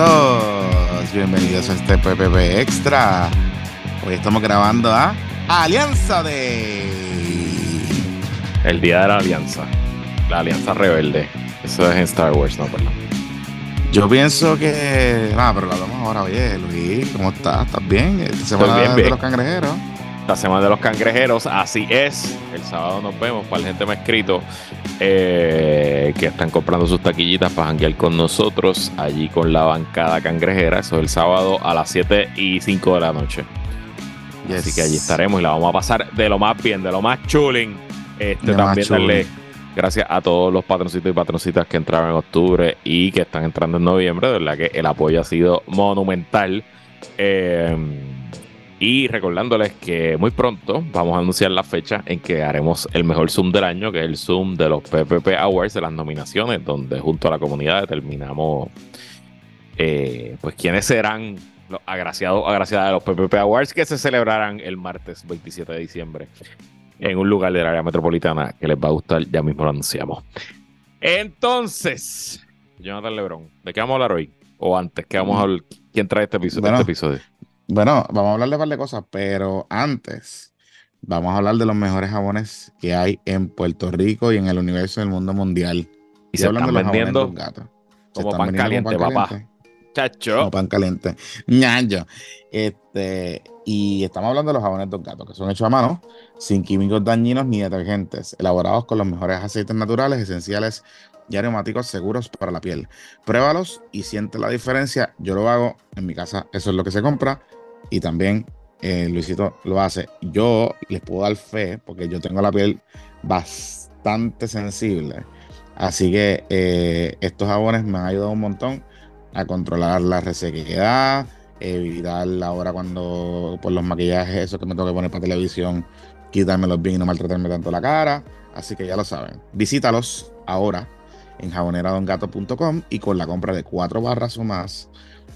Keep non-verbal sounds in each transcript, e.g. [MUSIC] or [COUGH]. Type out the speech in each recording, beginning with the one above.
Amiguitos, bienvenidos a este PPP Extra. Hoy estamos grabando a Alianza de. El día de la alianza. La alianza rebelde. Eso es en Star Wars, no, perdón. Yo pienso que. Ah, pero lo hablamos ahora. Oye, Luis, ¿cómo estás? ¿Estás bien? Esta semana bien, de bien. los cangrejeros. La semana de los cangrejeros, así es. El sábado nos vemos. Para la gente me ha escrito eh, que están comprando sus taquillitas para janguear con nosotros allí con la bancada cangrejera. Eso es el sábado a las 7 y 5 de la noche. Yes. Así que allí estaremos y la vamos a pasar de lo más bien, de lo más chulín. Este, De más también darle gracias a todos los patroncitos y patroncitas que entraron en octubre y que están entrando en noviembre. De verdad que el apoyo ha sido monumental. Eh, y recordándoles que muy pronto vamos a anunciar la fecha en que haremos el mejor Zoom del año, que es el Zoom de los PPP Awards, de las nominaciones, donde junto a la comunidad determinamos eh, pues quiénes serán los agraciados agraciadas de los PPP Awards que se celebrarán el martes 27 de diciembre en un lugar del área metropolitana que les va a gustar, ya mismo lo anunciamos. Entonces, Jonathan Lebron, ¿de qué vamos a hablar hoy? O antes, ¿qué vamos a hablar? ¿Quién trae este episodio? Bueno. este episodio? Bueno, vamos a hablar de un par de cosas, pero antes vamos a hablar de los mejores jabones que hay en Puerto Rico y en el universo del mundo mundial. Y se están de los vendiendo Don Gato. Se como están pan vendiendo caliente, como pan papá. caliente. Chacho. Como pan caliente. Ñaño. Este, y estamos hablando de los jabones Don Gato, que son hechos a mano, sin químicos dañinos ni detergentes, elaborados con los mejores aceites naturales, esenciales y aromáticos seguros para la piel. Pruébalos y siente la diferencia. Yo lo hago en mi casa, eso es lo que se compra. Y también eh, Luisito lo hace. Yo les puedo dar fe, porque yo tengo la piel bastante sensible. Así que eh, estos jabones me han ayudado un montón a controlar la resequedad, evitar la hora cuando por los maquillajes, esos que me tengo que poner para televisión, quitármelos bien y no maltratarme tanto la cara. Así que ya lo saben. Visítalos ahora en jaboneradongato.com y con la compra de cuatro barras o más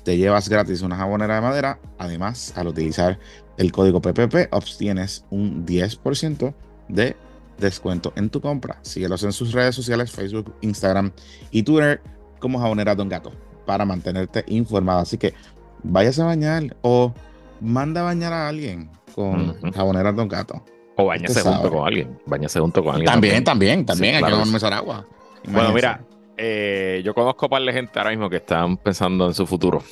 te llevas gratis una jabonera de madera. Además, al utilizar el código PPP obtienes un 10% de descuento en tu compra. Síguelos en sus redes sociales, Facebook, Instagram y Twitter como Jabonera Don Gato para mantenerte informado. Así que váyase a bañar o manda a bañar a alguien con Ujú. Jabonera Don Gato. O bañase junto con alguien. Bañase junto con alguien. También, también, también. Sí, hay claro que agua. Bueno, mira, eh, yo conozco a par de gente ahora mismo que están pensando en su futuro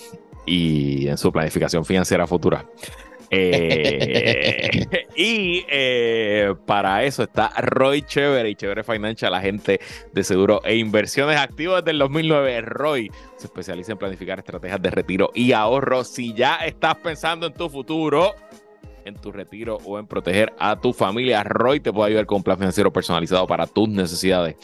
y en su planificación financiera futura. [LAUGHS] Eh, [LAUGHS] y eh, para eso está Roy Chévere y Chévere Financial, la gente de seguro e inversiones activas desde el 2009. Roy se especializa en planificar estrategias de retiro y ahorro. Si ya estás pensando en tu futuro, en tu retiro o en proteger a tu familia, Roy te puede ayudar con un plan financiero personalizado para tus necesidades,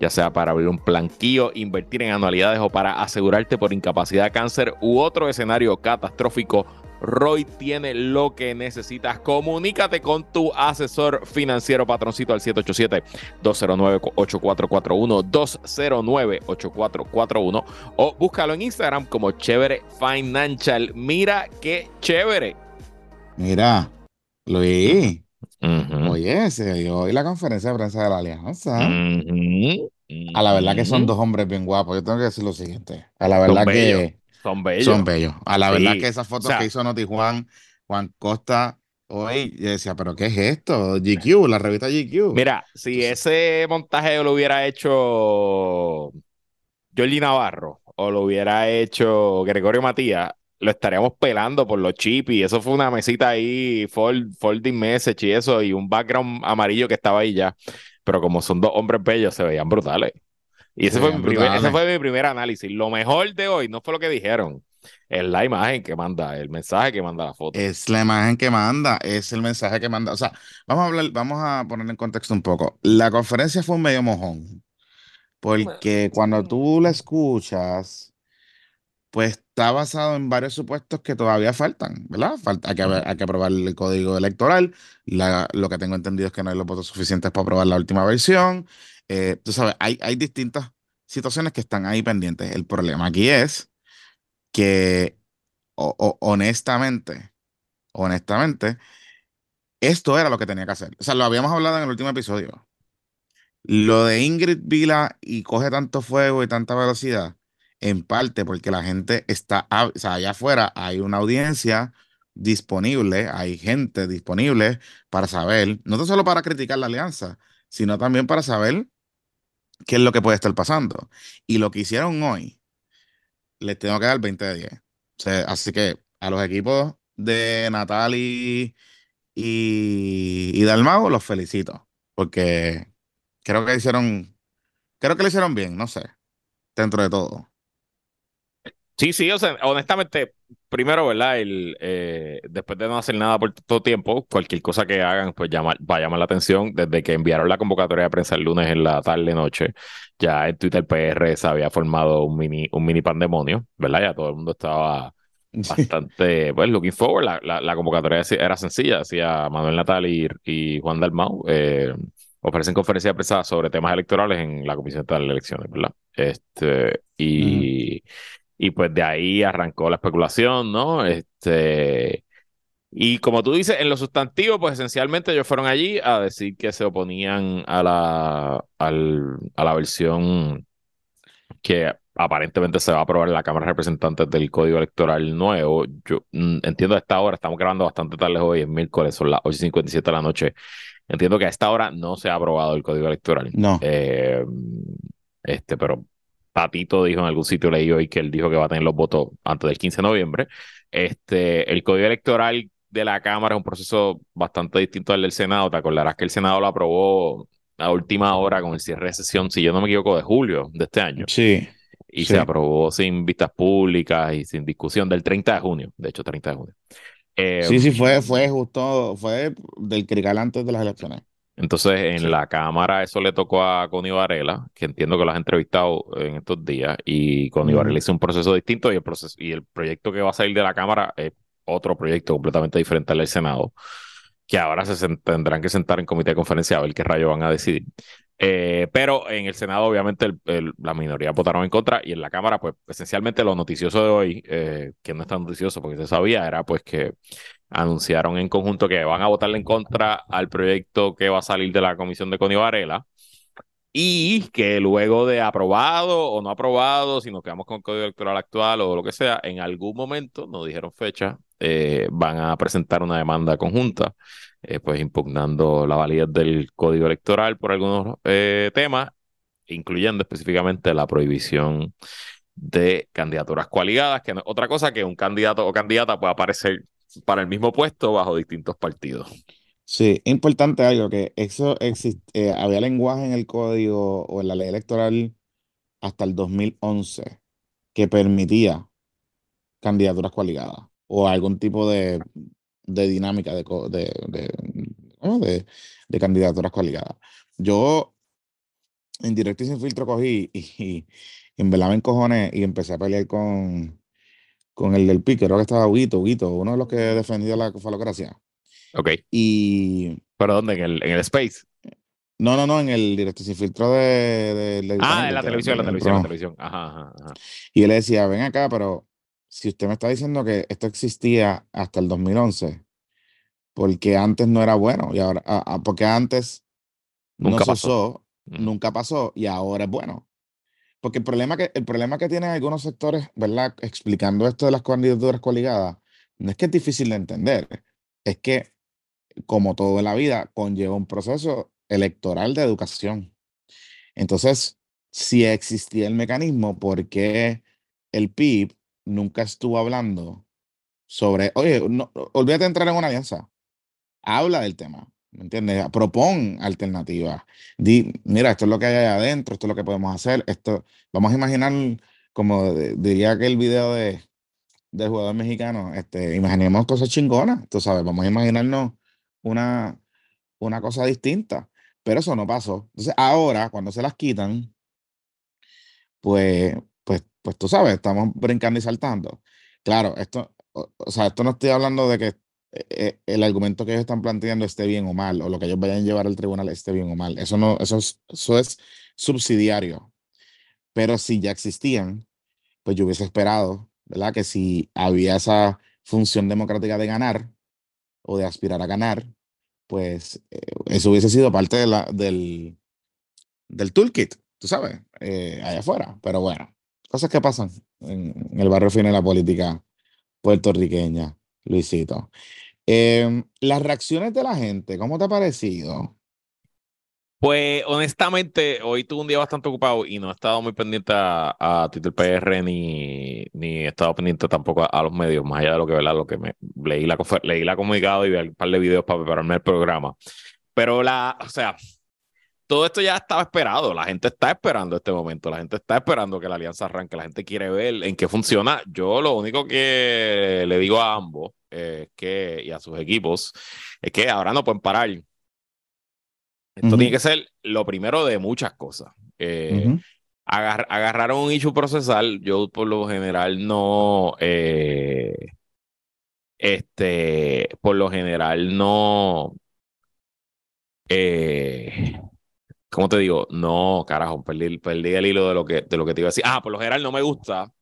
ya sea para abrir un planquillo, invertir en anualidades o para asegurarte por incapacidad, cáncer u otro escenario catastrófico. Roy tiene lo que necesitas. Comunícate con tu asesor financiero patroncito al 787-209-8441, 209-8441 o búscalo en Instagram como Chévere Financial. Mira qué chévere. Mira, Luis, Ujú. oye, se dio hoy la conferencia de prensa de la Alianza. A la verdad que son dos hombres bien guapos. Yo tengo que decir lo siguiente. A la verdad bellos. que Son bellos. son bellos. A la Sí. verdad que esas fotos O sea- que hizo Noti Juan, Juan Costa, hoy, yo decía, ¿pero qué es esto? GQ, [LAUGHS] la revista GQ. Mira, si ese montaje lo hubiera hecho Jordi Navarro o lo hubiera hecho Gregorio Matías, lo estaríamos pelando por los chips y eso fue una mesita ahí, fold, folding message y eso, y un background amarillo que estaba ahí ya. Pero como son dos hombres bellos, se veían brutales. Y ese Se fue, mi primer, ese fue mi primer análisis. Lo mejor de hoy no fue lo que dijeron, es la imagen que manda, el mensaje que manda la foto. Es la imagen que manda, es el mensaje que manda. O sea, vamos a hablar, vamos a poner en contexto un poco. La conferencia fue un medio mojón, porque cuando tú la escuchas, pues está basado en varios supuestos que todavía faltan, ¿verdad? Falta, hay que, hay que aprobar el código electoral. La- lo que tengo entendido es que no hay los votos suficientes para aprobar la última versión. Eh, tú sabes, hay, hay distintas situaciones que están ahí pendientes. El problema aquí es que, o- o- honestamente, honestamente, esto era lo que tenía que hacer. O sea, lo habíamos hablado en el último episodio. Lo de Ingrid Vila y coge tanto fuego y tanta velocidad en parte porque la gente está, allá afuera hay una audiencia disponible, hay gente disponible para saber, no solo para criticar la alianza, sino también para saber qué es lo que puede estar pasando. Y lo que hicieron hoy, les tengo que dar 20 de 10. O sea, así que a los equipos de Natal y, y, Dalmau los felicito, porque creo que hicieron, creo que lo hicieron bien, no sé, dentro de todo. Sí, sí, o sea, honestamente, primero, ¿verdad? El, eh, después de no hacer nada por todo tiempo, cualquier cosa que hagan, pues llama, va a llamar la atención. Desde que enviaron la convocatoria de prensa el lunes en la tarde, noche, ya en Twitter PR se había formado un mini, un mini pandemonio, ¿verdad? Ya todo el mundo estaba [LAUGHS] bastante, pues, looking forward. La, la, convocatoria era sencilla, decía Manuel Natal y, y Juan Dalmau. Eh, ofrecen conferencia de prensa sobre temas electorales en la Comisión de Elecciones, ¿verdad? Este, y. Y pues de ahí arrancó la especulación, ¿no? Este, y como tú dices, en los sustantivos, pues esencialmente ellos fueron allí a decir que se oponían a la, a la versión que aparentemente se va a aprobar en la Cámara de Representantes del Código Electoral nuevo. Yo mm, entiendo a esta hora, estamos grabando bastante tarde hoy, es miércoles, son las 8.57 de la noche. Entiendo que a esta hora no se ha aprobado el Código Electoral. No. Eh, este, pero Tatito dijo en algún sitio, leí hoy que él dijo que va a tener los votos antes del 15 de noviembre. Este, el código electoral de la Cámara es un proceso bastante distinto al del Senado. Te acordarás que el Senado lo aprobó a última hora con el cierre de sesión, si yo no me equivoco, de julio de este año. Sí. Y se aprobó sin vistas públicas y sin discusión del 30 de junio, de hecho, 30 de junio. sí, sí, fue, fue justo, fue del crical antes de las elecciones. Entonces, en la Cámara eso le tocó a Connie Varela, que entiendo que lo has entrevistado en estos días, y Connie Varela hizo un proceso distinto y el, proceso, y el proyecto que va a salir de la Cámara es otro proyecto completamente diferente al del Senado, que ahora se tendrán que sentar en comité de conferencia a ver qué rayo van a decidir. Eh, pero en el Senado, obviamente, la minoría votaron en contra y en la Cámara, pues esencialmente lo noticioso de hoy, eh, que no es tan noticioso porque se sabía, era pues que anunciaron en conjunto que van a votarle en contra al proyecto que va a salir de la comisión de Connie Varela y que luego de aprobado o no aprobado, si nos quedamos con el código electoral actual o lo que sea, en algún momento, no dijeron fecha, eh, van a presentar una demanda conjunta, eh, pues impugnando la validez del código electoral por algunos eh, temas, incluyendo específicamente la prohibición de candidaturas coaligadas, que no es otra cosa que un candidato o candidata pueda aparecer para el mismo puesto bajo distintos partidos. Sí, importante algo, que eso existe, había lenguaje en el código o en la ley electoral hasta el 2011 que permitía candidaturas coaligadas o algún tipo de, dinámica de, de, de, candidaturas coaligadas. Yo en directo y sin filtro cogí y, y, en verdad me encojoné y empecé a pelear con, con el del pique, creo que estaba Huguito, Huguito, uno de los que defendía la falocracia. Ok. Y. ¿Pero dónde? ¿En el, en el Space? No, no, no, en el directo sin filtro de. de, ah, en la televisión, la televisión, la televisión. Ajá, ajá, ajá. Y él decía, ven acá, pero si usted me está diciendo que esto existía hasta el 2011, porque antes no era bueno y ahora, ah, ah, porque antes nunca no se pasó. usó, nunca pasó y ahora es bueno. Porque el problema que, el problema que tienen algunos sectores, ¿verdad? Explicando esto de las candidaturas coligadas, no es que es difícil de entender, es que, como todo en la vida, conlleva un proceso electoral de educación. Entonces, si existía el mecanismo, ¿por qué el PIB nunca estuvo hablando sobre, oye, no, olvídate de entrar en una alianza? Habla del tema. ¿Me entiendes? Propon alternativas. Di, mira, esto es lo que hay allá adentro, esto es lo que podemos hacer. Esto, vamos a imaginar, como diría aquel video de, del jugador mexicano, este, imaginemos cosas chingonas, tú sabes, vamos a imaginarnos una, una cosa distinta. Pero eso no pasó. Entonces, ahora, cuando se las quitan, pues, pues, tú sabes, estamos brincando y saltando. Claro, esto, o sea, esto no estoy hablando de que eh, el argumento que ellos están planteando esté bien o mal, o lo que ellos vayan a llevar al tribunal esté bien o mal. Eso no, eso es, eso es subsidiario. Pero si ya existían, pues yo hubiese esperado, ¿verdad? Que si había esa función democrática de ganar o de aspirar a ganar, pues eh, eso hubiese sido parte de del, del toolkit, tú sabes, eh, allá afuera. Pero bueno, cosas que pasan en, el barrio fino de la política puertorriqueña, Luisito. Em, las reacciones de la gente, ¿cómo te ha parecido? Pues honestamente, hoy tuve un día bastante ocupado y no he estado muy pendiente a, Twitter PR ni, ni he estado pendiente tampoco a, los medios, más allá de lo que, ¿verdad? Lo que me leí la, leí la comunicado y vi un par de videos para prepararme el programa. Pero la, o sea, todo esto ya estaba esperado. La gente está esperando este momento. La gente está esperando que la alianza arranque. La gente quiere ver en qué funciona. Yo lo único que le digo a ambos que, y a sus equipos es que ahora no pueden parar esto tiene que ser lo primero de muchas cosas. Eh, agarraron un issue procesal. Yo, por lo general, no. Eh, este, por lo general, no. Eh, ¿Cómo te digo? No, carajo, perdí, perdí el hilo de lo, que, de lo que te iba a decir. Ah, por lo general no me gusta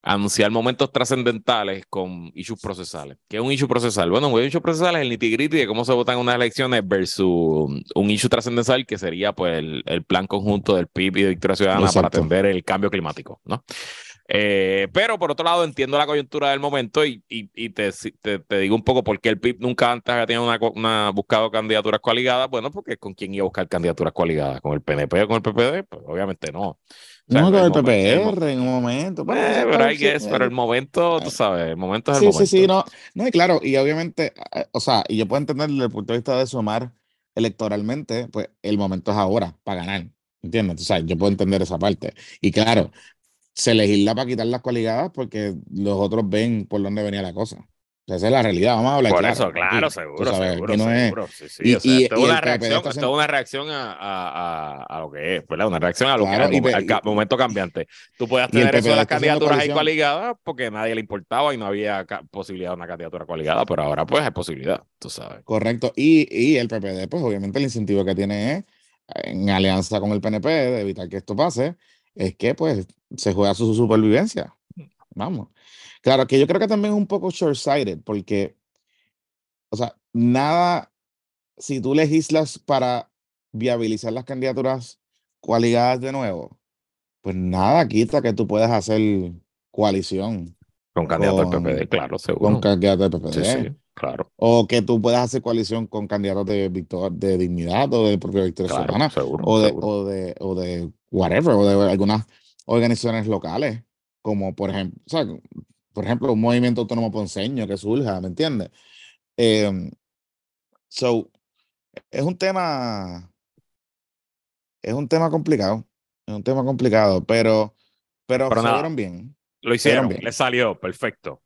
anunciar momentos trascendentales con issues procesales. ¿Qué es un issue procesal? Bueno, un issue procesal es el nitty de cómo se votan unas elecciones versus un issue trascendental que sería pues el, plan conjunto del PIB y de Victoria Ciudadana para atender el cambio climático, ¿no? Eh, pero por otro lado, entiendo la coyuntura del momento y, y, te, te, digo un poco por qué el PIB nunca antes había tenido una, una, buscado candidaturas coaligadas. Bueno, porque con quién iba a buscar candidaturas coaligadas, con el PNP o con el PPD, pues obviamente no no, con el PPR en un momento. Pero, eh, pero, hay que, pero el momento, tú sabes, el momento es el sí, momento. Sí, sí, no, no, y claro, y obviamente, eh, o sea, y yo puedo entender desde el punto de vista de sumar electoralmente, pues el momento es ahora, para ganar, ¿entiendes? O sea, yo puedo entender esa parte. Y claro, se legisla para quitar las cualidades porque los otros ven por dónde venía la cosa esa es la realidad, vamos a hablar. Por eso, claro, seguro, seguro, seguro. Sí, sí. Y, esto, es una reacción, esto es una reacción a, a, a, lo que es, ¿verdad? Una reacción a lo que es, al, momento cambiante. Tú puedes tener eso de las candidaturas ahí coaligadas porque nadie le importaba y no había posibilidad de una candidatura coaligada, pero ahora pues hay posibilidad, tú sabes. Correcto. Y, y el PPD, pues obviamente el incentivo que tiene es, en alianza con el PNP, de evitar que esto pase, es que pues se juega su supervivencia. Vamos. Claro, que yo creo que también es un poco short-sighted, porque, o sea, nada, si tú legislas para viabilizar las candidaturas coaligadas de nuevo, pues nada quita que tú puedas hacer coalición. Con candidatos del PPD, claro, seguro. Con candidatos del PPD. Sí, sí, claro. O que tú puedas hacer coalición con candidatos de, de dignidad o de propia Victoria claro, Seguro, o, de, o, de, o de whatever, o de algunas organizaciones locales, como por ejemplo, o sea, por ejemplo, un movimiento autónomo ponceño que surja, ¿me entiendes? Em, so, es un tema, es un tema complicado, es un tema complicado, pero, pero, pero bien. Lo hicieron, bien. le salió, perfecto.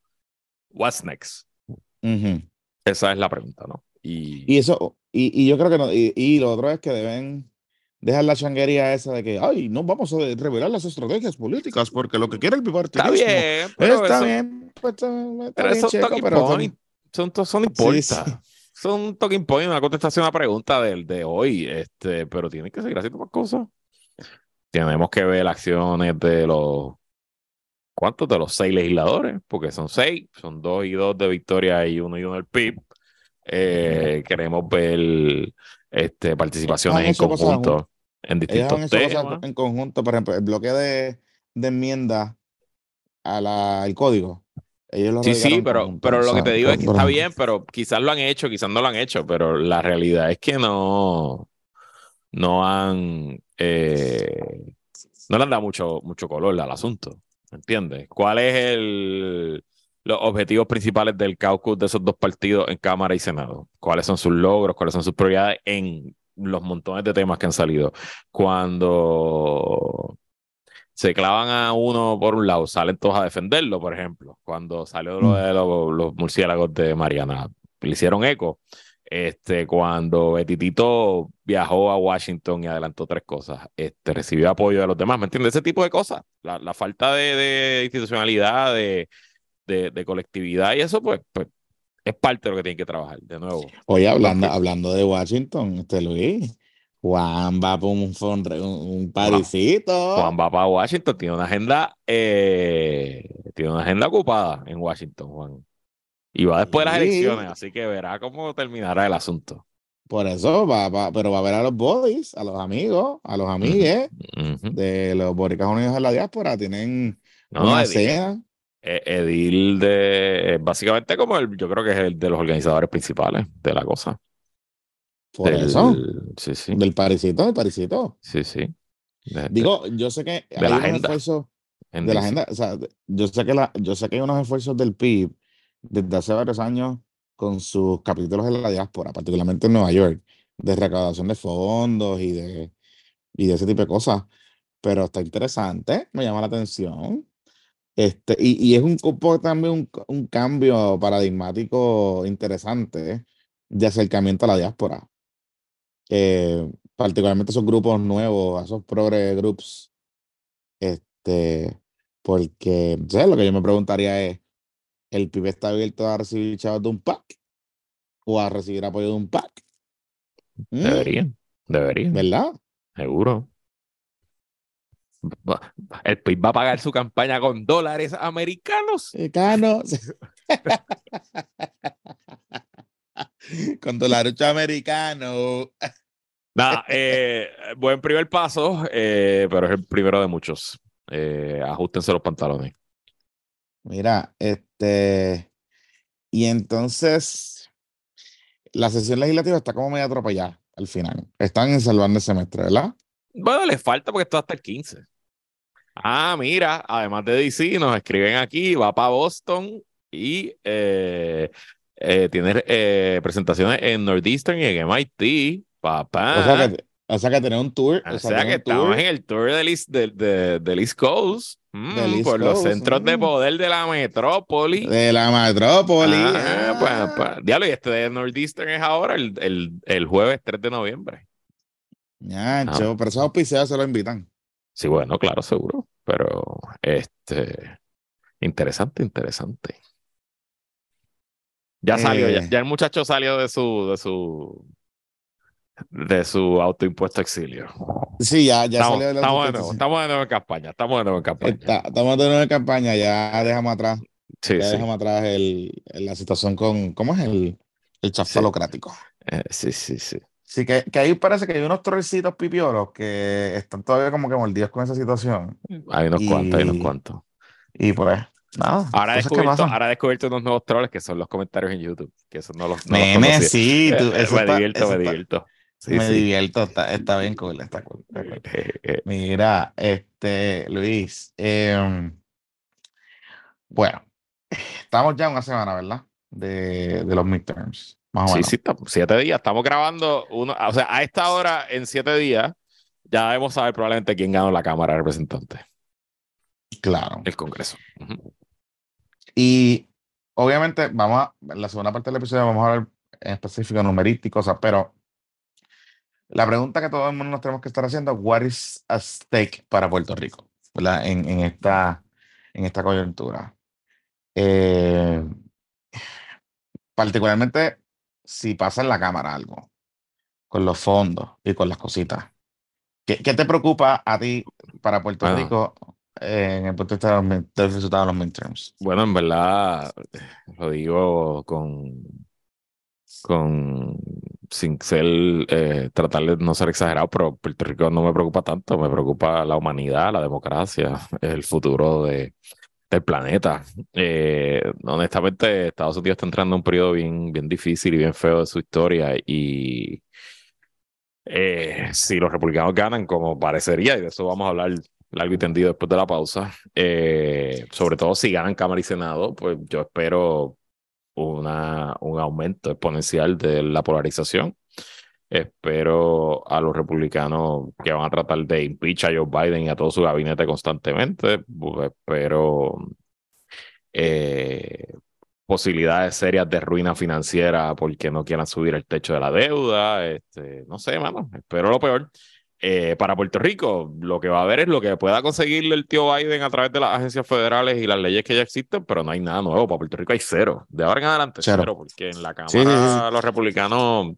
What's next? Esa es la pregunta, ¿no? Y, y eso, y, y, yo creo que no, y, y lo otro es que deben dejar la changuería esa de que, ay, no vamos a revelar las estrategias políticas porque lo que quiere el bipartidismo. Está bien, pero está bien, pues, está, pero bien, checo, pero son, son importa. Son talking point, una contestación a la pregunta del de hoy, este, pero tiene que seguir haciendo más cosas. Tenemos que ver acciones de los ¿cuántos? De los seis legisladores, porque son seis, son dos y dos de Victoria y uno y uno del PIB. Eh, queremos ver este, participaciones en conjunto en distintos temas. en conjunto, por ejemplo, el bloque de, de enmienda al código. Ellos lo sí, sí, pero, pero lo que te digo es que está bien, pero quizás lo han hecho, quizás no lo han hecho, pero la realidad es que no, no han, eh, no le han dado mucho, mucho color al asunto, ¿entiendes? ¿Cuál es el, los objetivos principales del caucus de esos dos partidos en Cámara y Senado. ¿Cuáles son sus logros? ¿Cuáles son sus prioridades en los montones de temas que han salido? Cuando se clavan a uno por un lado, salen todos a defenderlo, por ejemplo. Cuando salió lo mm. de los, murciélagos de Mariana, le hicieron eco. Este, cuando Betitito viajó a Washington y adelantó tres cosas, este, recibió apoyo de los demás, ¿me entiendes? Ese tipo de cosas. La, falta de institucionalidad, de, de, colectividad y eso pues, pues es parte de lo que tienen que trabajar de nuevo. Oye, hablando, hablando de Washington, este Luis, Juan va por un, un, parisito. Juan va para Washington, tiene una agenda, eh, tiene una agenda ocupada en Washington, Juan. Y va después de las elecciones, así que verá cómo terminará el asunto. Por eso, va, va, pero va a ver a los bodies, a los amigos, a los amigues Ujú. de los boricas unidos en la diáspora. Tienen No, una cena. Eh, Edil de, eh, básicamente como el, yo creo que es el de los organizadores principales de la cosa. Por Del- eso, Sí, sí, del parisito, del parisito. sí, sí. De- Digo, yo sé que hay la unos agenda. esfuerzos en de la agenda, o sea, de- yo sé que la, yo sé que hay unos esfuerzos del PIB desde hace varios años con sus capítulos en la diáspora, particularmente en Nueva York, de recaudación de fondos y de, y de ese tipo de cosas. Pero está interesante, me llama la atención. Este, y, y es un poco también un, un cambio paradigmático interesante de acercamiento a la diáspora. Eh, particularmente esos grupos nuevos, esos progre groups, este, porque, sé, lo que yo me preguntaría es, ¿el PIB está abierto a recibir chavos de un PAC? ¿O a recibir apoyo de un PAC? ¿Mm? Deberían, deberían, ¿Verdad? seguro. El PIB va a pagar su campaña con dólares americanos. Mexicanos. [LAUGHS] [LAUGHS] Con dolarucho americano. [LAUGHS] Nada, eh, buen primer paso, eh, pero es el primero de muchos. Eh, ajustense los pantalones. Mira, este, y entonces la sesión legislativa está como medio atropellada al final. Están en salvando el semestre, ¿verdad? Bueno, les falta porque esto hasta el 15. Ah, mira, además de DC, nos escriben aquí, va para Boston y eh, eh, tiene eh, presentaciones en Northeastern y en MIT, papá. O sea que, o sea que tener un tour, O o sea, que tour estamos en el tour del East, del- de- del East Coast, mm, East por los centros de mm. poder de la metrópoli. de la metrópoli. Ah, pues, ah. pues, diablo, y este de Northeastern es ahora el, el, el jueves 3 de noviembre. Ñacho, pero esos auspiciados se lo invitan. Sí, bueno, claro, seguro. Pero, este, interesante, interesante. Ya salió, ya, Eh. ya el muchacho salió de su, de su, de su autoimpuesto exilio. Sí, ya, ya estamos, salió de la estamos de nuevo, estamos de nuevo en campaña, estamos de nuevo en campaña. Está- estamos de nuevo en campaña, ya dejamos atrás, sí, ya sí, dejamos atrás el, la situación con, ¿cómo es el, el Sí. chafalocrático? eh, sí, sí, sí. Sí, que, que ahí parece que hay unos trollcitos pipiolos que están todavía como que mordidos con esa situación. Hay unos cuantos, hay unos Y- cuantos. Y pues, nada. Ahora he, descubierto, ahora unos nuevos troles que son los comentarios en YouTube, que eso no los, no los conocía. sí, tú- Eh, eso me está- divierto, eso me está- divierto. Sí, me sí. divierto, está, está bien cool, está cool. está cool. [LAUGHS] Mira, este, Luis, em, bueno, estamos ya una semana, ¿verdad? De, de los midterms, más o Sí, menos. sí, estamos- siete días. Estamos grabando uno, o sea, a esta hora, en siete días, ya debemos saber probablemente quién ganó la Cámara de Representantes, Claro. el Congreso. Y obviamente, vamos a, en la segunda parte del episodio vamos a hablar en específico numerística y cosas, pero la pregunta que todo el mundo nos tenemos que estar haciendo, what is at stake para Puerto Rico, ¿verdad? En, en esta, en esta coyuntura. Eh, particularmente si pasa en la Cámara algo, con los fondos y con las cositas. ¿Qué, qué te preocupa a ti para Puerto Bueno. Rico eh, en el punto de los del resultado de los midterms? Bueno, en verdad, lo digo con, con sin ser, eh, tratar de no ser exagerado, pero Puerto Rico no me preocupa tanto, me preocupa la humanidad, la democracia, [LAUGHS] el futuro de, del planeta. Eh, honestamente, Estados Unidos está entrando en un periodo bien, bien difícil y bien feo de su historia y eh, si los republicanos ganan, como parecería, y de eso vamos a hablar largo y tendido después de la pausa, eh, sobre todo si ganan Cámara y Senado, pues yo espero una, un aumento exponencial de la polarización. Espero a los republicanos que van a tratar de impeach a Joe Biden y a todo su gabinete constantemente. Espero eh, posibilidades serias de ruina financiera porque no quieran subir el techo de la deuda. Este, no sé, mano. Espero lo peor. Eh, para Puerto Rico, lo que va a haber es lo que pueda conseguirle el tío Biden a través de las agencias federales y las leyes que ya existen, pero no hay nada nuevo. Para Puerto Rico hay cero. De ahora en adelante, Cero. cero, porque en la Cámara Sí, sí, sí. los republicanos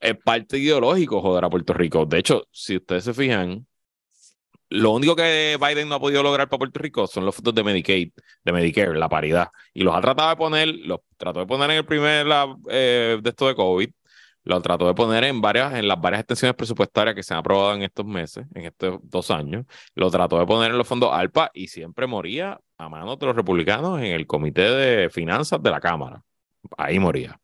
es parte ideológico joder a Puerto Rico. De hecho, si ustedes se fijan, lo único que Biden no ha podido lograr para Puerto Rico son los fondos de Medicaid, de Medicare, la paridad. Y los ha tratado de poner, los trató de poner en el primer la, eh, de esto de COVID, lo trató de poner en varias, en las varias extensiones presupuestarias que se han aprobado en estos meses, en estos dos años, lo trató de poner en los fondos ALPA y siempre moría a manos de los republicanos en el comité de finanzas de la Cámara. Ahí moría.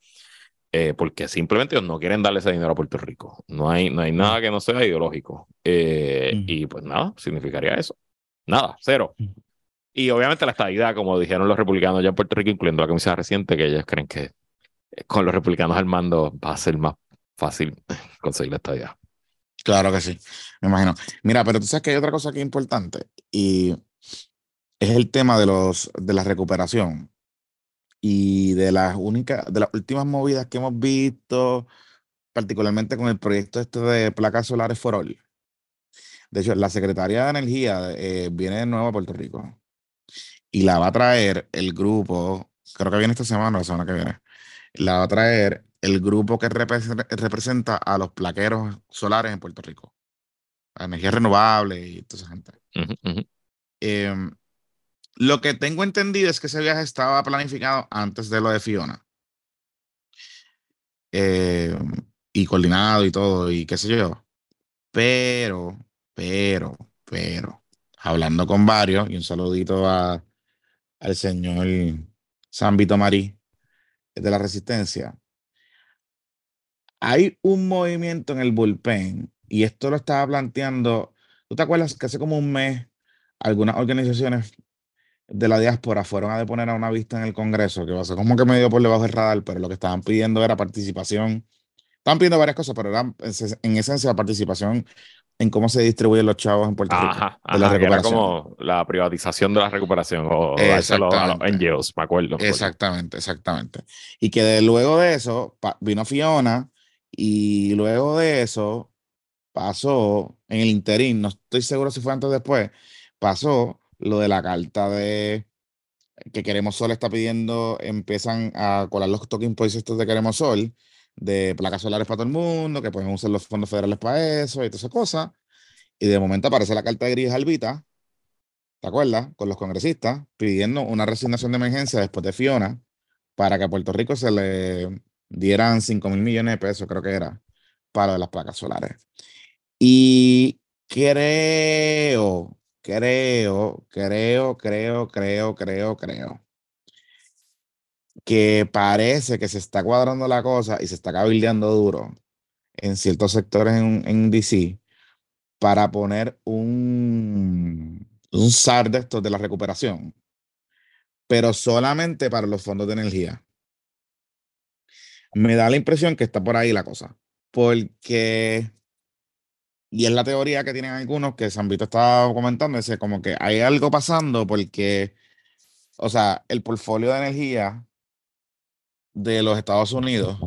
Eh, porque simplemente ellos no quieren darle ese dinero a Puerto Rico. No hay, no hay nada que no sea ideológico. Eh, y pues nada, significaría eso. Nada, cero. Y obviamente la estabilidad, como dijeron los republicanos ya en Puerto Rico, incluyendo la comisión reciente, que ellos creen que con los republicanos al mando va a ser más fácil [LAUGHS] conseguir la estabilidad. Claro que sí, me imagino. Mira, pero tú sabes que hay otra cosa que es importante y es el tema de los de la recuperación y de las únicas, de las últimas movidas que hemos visto, particularmente con el proyecto este de placas solares for all. De hecho, la Secretaría de Energía eh, viene de nuevo a Puerto Rico y la va a traer el grupo, creo que viene esta semana o la semana que viene, la va a traer el grupo que representa a los plaqueros solares en Puerto Rico. La energía renovable y toda esa gente. Em, lo que tengo entendido es que ese viaje estaba planificado antes de lo de Fiona. Em, y coordinado y todo, y qué sé yo. Pero, pero, pero, hablando con varios, y un saludito a, al señor Sambito Marí de la Resistencia. Hay un movimiento en el bullpen, y esto lo estaba planteando. ¿Tú te acuerdas que hace como un mes algunas organizaciones de la diáspora fueron a deponer a una vista en el Congreso, que pasó como que medio por debajo del radar, pero lo que estaban pidiendo era participación. Estaban pidiendo varias cosas, pero eran en esencia participación en cómo se distribuyen los chavos en Puerto Rico. Ajá, de la recuperación. Era como la privatización de la recuperación o a los, NGOs, me acuerdo. Exactamente, exactamente. Y que de, luego de eso vino Fiona y luego de eso pasó en el interín, no estoy seguro si fue antes o después, pasó lo de la carta de que Queremos Sol está pidiendo, empiezan a colar los token points estos de Queremos Sol, de placas solares para todo el mundo, que pueden usar los fondos federales para eso y todas esas cosas. Y de momento aparece la carta de Gris Albita, ¿te acuerdas? Con los congresistas pidiendo una resignación de emergencia después de Fiona para que a Puerto Rico se le dieran 5 mil millones de pesos, creo que era, para las placas solares. Y creo creo, creo, creo, creo, creo, creo que parece que se está cuadrando la cosa y se está cabildeando duro en ciertos sectores en, DC para poner un, un SAR de estos de la recuperación, pero solamente para los fondos de energía. Me da la impresión que está por ahí la cosa, porque y es la teoría que tienen algunos que San Vito estaba comentando, es como que hay algo pasando porque, o sea, el portfolio de energía de los Estados Unidos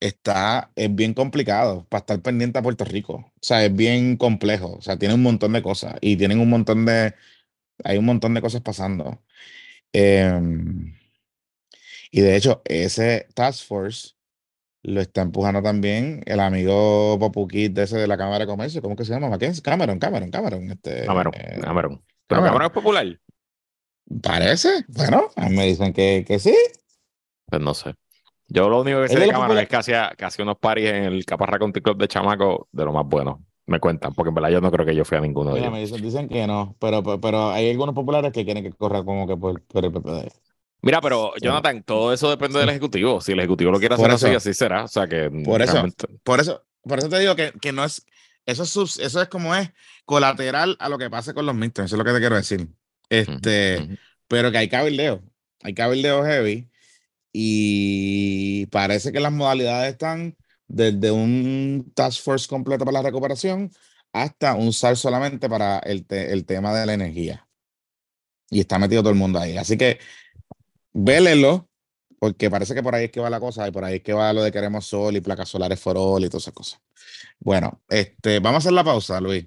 está, es bien complicado para estar pendiente a Puerto Rico. O sea, es bien complejo. O sea, tiene un montón de cosas y tienen un montón de, hay un montón de cosas pasando. Em, y de hecho, ese task force lo está empujando también el amigo Popukit de ese de la Cámara de Comercio. ¿Cómo que se llama? Cameron, Cameron, Cameron. Este, Cameron, eh, Cameron. ¿Pero Cameron. es popular? Parece. Bueno, me dicen que, que sí. Pues no sé. Yo lo único que sé de, Cameron es que hacía, unos paris en el Caparra Country Club de Chamaco de lo más bueno. Me cuentan, porque en verdad yo no creo que yo fui a ninguno de ellos. Me dicen, dicen, que no, pero, pero, hay algunos populares que quieren que corra como que por, por el PPD. Mira, pero Jonathan, todo eso depende del ejecutivo. Si el ejecutivo lo quiere hacer así, así será. O sea que por eso, por eso, por eso te digo que, que no es eso es eso es como es colateral a lo que pase con los midterms, eso es lo que te quiero decir. Este, pero que hay cabildeo, hay cabildeo heavy y parece que las modalidades están desde un task force completo para la recuperación hasta un SAR solamente para el, el tema de la energía. Y está metido todo el mundo ahí. Así que Vélelo, porque parece que por ahí es que va la cosa y por ahí es que va lo de queremos sol y placas solares forol y todas esas cosas. Bueno, este, vamos a hacer la pausa, Luis,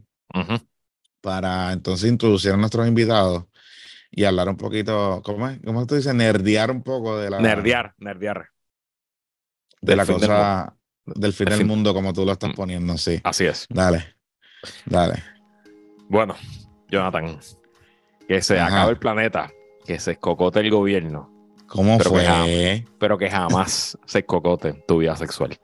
para entonces introducir a nuestros invitados y hablar un poquito, ¿cómo es? ¿Cómo tú dices? Nerdear un poco de la... Nerdear, nerdear. De la cosa del fin del mundo como tú lo estás mm. poniendo, sí. Así es. Dale, dale. Bueno, Jonathan, que se acabe el planeta, que se escocote el gobierno ¿Cómo fue? pero que jamás [LAUGHS] se cocote tu vida sexual.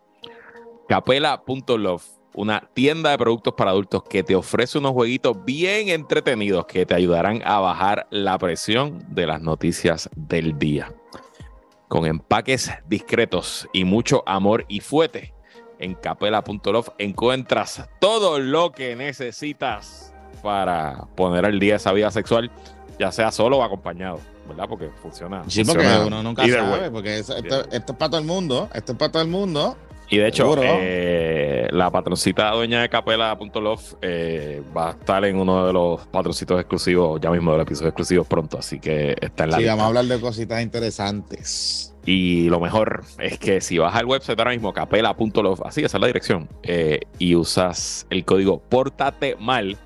Capela.love, una tienda de productos para adultos que te ofrece unos jueguitos bien entretenidos que te ayudarán a bajar la presión de las noticias del día. Con empaques discretos y mucho amor y fuete, en capela.love encuentras todo lo que necesitas para poner al día esa vida sexual, ya sea solo o acompañado. ¿Verdad? Porque funciona. Sí, porque uno nunca sabe, porque esto, es para todo el mundo, esto es para todo el mundo. Y de hecho, eh, la patroncita dueña de capela.love eh, va a estar en uno de los patroncitos exclusivos, ya mismo del episodio exclusivo pronto, así que está en la Sí, vamos a hablar de cositas interesantes. Y lo mejor es que si vas al website ahora mismo, capela.love, así esa es la dirección, eh, y usas el código Pórtate Mal,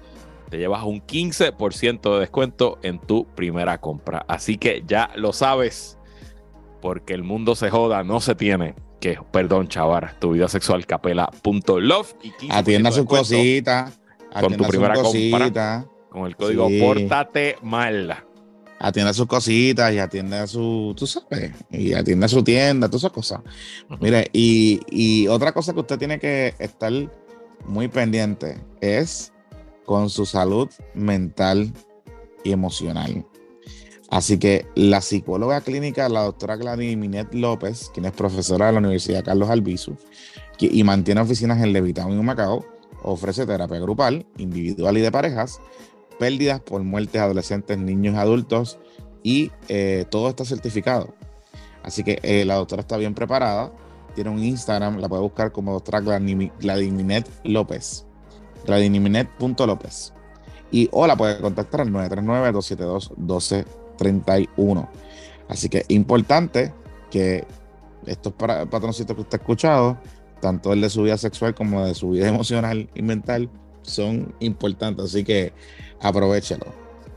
te llevas un 15% de descuento en tu primera compra. Así que ya lo sabes, porque el mundo se joda, no se tiene que, perdón, chavar, tu vida sexual capela.love y atienda sus cositas con tu primera compra con el código Pórtate Mal. Atienda sus cositas y atiende a su, tú sabes, y atiende a su tienda, todas esas cosas. Mire, y, y otra cosa que usted tiene que estar muy pendiente es con su salud mental y emocional. Así que la psicóloga clínica, la doctora Gladys Minet López, quien es profesora de la Universidad Carlos Albizu y mantiene oficinas en Levittown y Macao, ofrece terapia grupal, individual y de parejas, pérdidas por muertes adolescentes, niños y adultos, y eh, todo está certificado. Así que eh, la doctora está bien preparada, tiene un Instagram, la puede buscar como doctora Minet López, gladiniminet.lópez. Y o la puede contactar al 939-272-12 31. Así que importante que estos patroncitos que usted ha escuchado, tanto el de su vida sexual como de su vida [LAUGHS] emocional y mental, son importantes. Así que aprovechelo.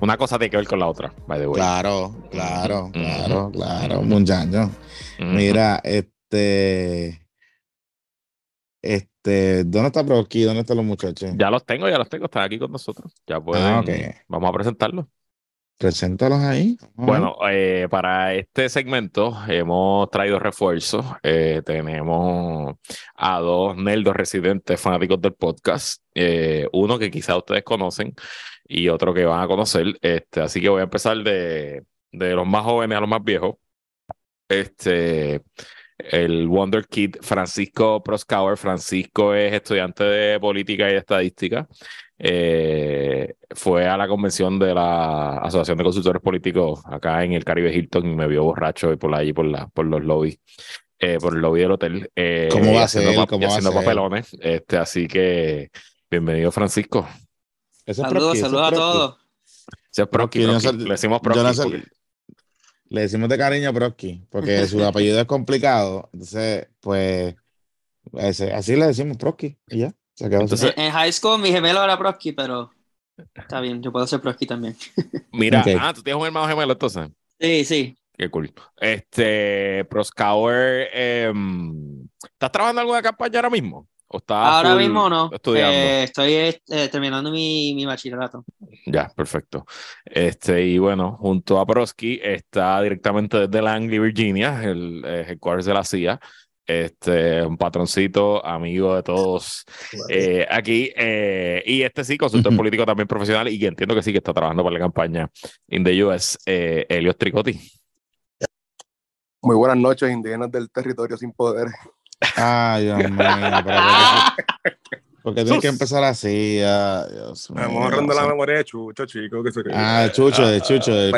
Una cosa tiene que ver con la otra, by the way. Claro, claro, claro, claro, muchacho. Mira, este. Este, ¿dónde está Brocky? ¿Dónde están los muchachos? Ya los tengo, ya los tengo, están aquí con nosotros. Ya pueden. Ah, vamos a presentarlos. Preséntalos ahí. Bueno, eh, para este segmento hemos traído refuerzos. Eh, tenemos a dos Neldos residentes fanáticos del podcast. Eh, uno que quizá ustedes conocen y otro que van a conocer. Este, así que voy a empezar de, de los más jóvenes a los más viejos. Este, el Wonder Kid Francisco Proskauer. Francisco es estudiante de política y de estadística. Eh, fue a la convención de la Asociación de Consultores Políticos acá en el Caribe Hilton y me vio borracho y por allí por, la, por los lobbies, eh, por el lobby del hotel. Eh, ¿Cómo va a ser? haciendo papelones. Este, así que bienvenido, Francisco. Saludos, saludos a todos. Ese es Proki, le decimos Proki. Le decimos de cariño Proki, porque su apellido es complicado. Entonces, pues, así le decimos Proki y ya en, high school mi gemelo era Prosky, pero está bien, yo puedo ser Prosky también. [LAUGHS] Mira, ah, tú tienes un hermano gemelo entonces. Sí, sí. Qué cool. Este, Proskauer, em, ¿estás trabajando en alguna campaña ahora mismo? ¿O estás ahora mismo no. Estudiando? Eh, estoy eh, terminando mi, mi, bachillerato. Ya, perfecto. Este, y bueno, junto a Prosky está directamente desde Langley, Virginia, el eh, headquarters de la CIA este, un patroncito, amigo de todos eh, aquí. Eh, y este sí, consultor [LAUGHS] político también profesional y que entiendo que sí que está trabajando para la campaña in the US, eh, Elios Tricotti. Muy buenas noches, indígenas del territorio sin poder. Ay, Dios mío, Porque tiene que empezar así, ah, Dios mío. Estamos ahorrando la memoria de Chucho, chico. Que se ah, de Chucho, de Chucho. De,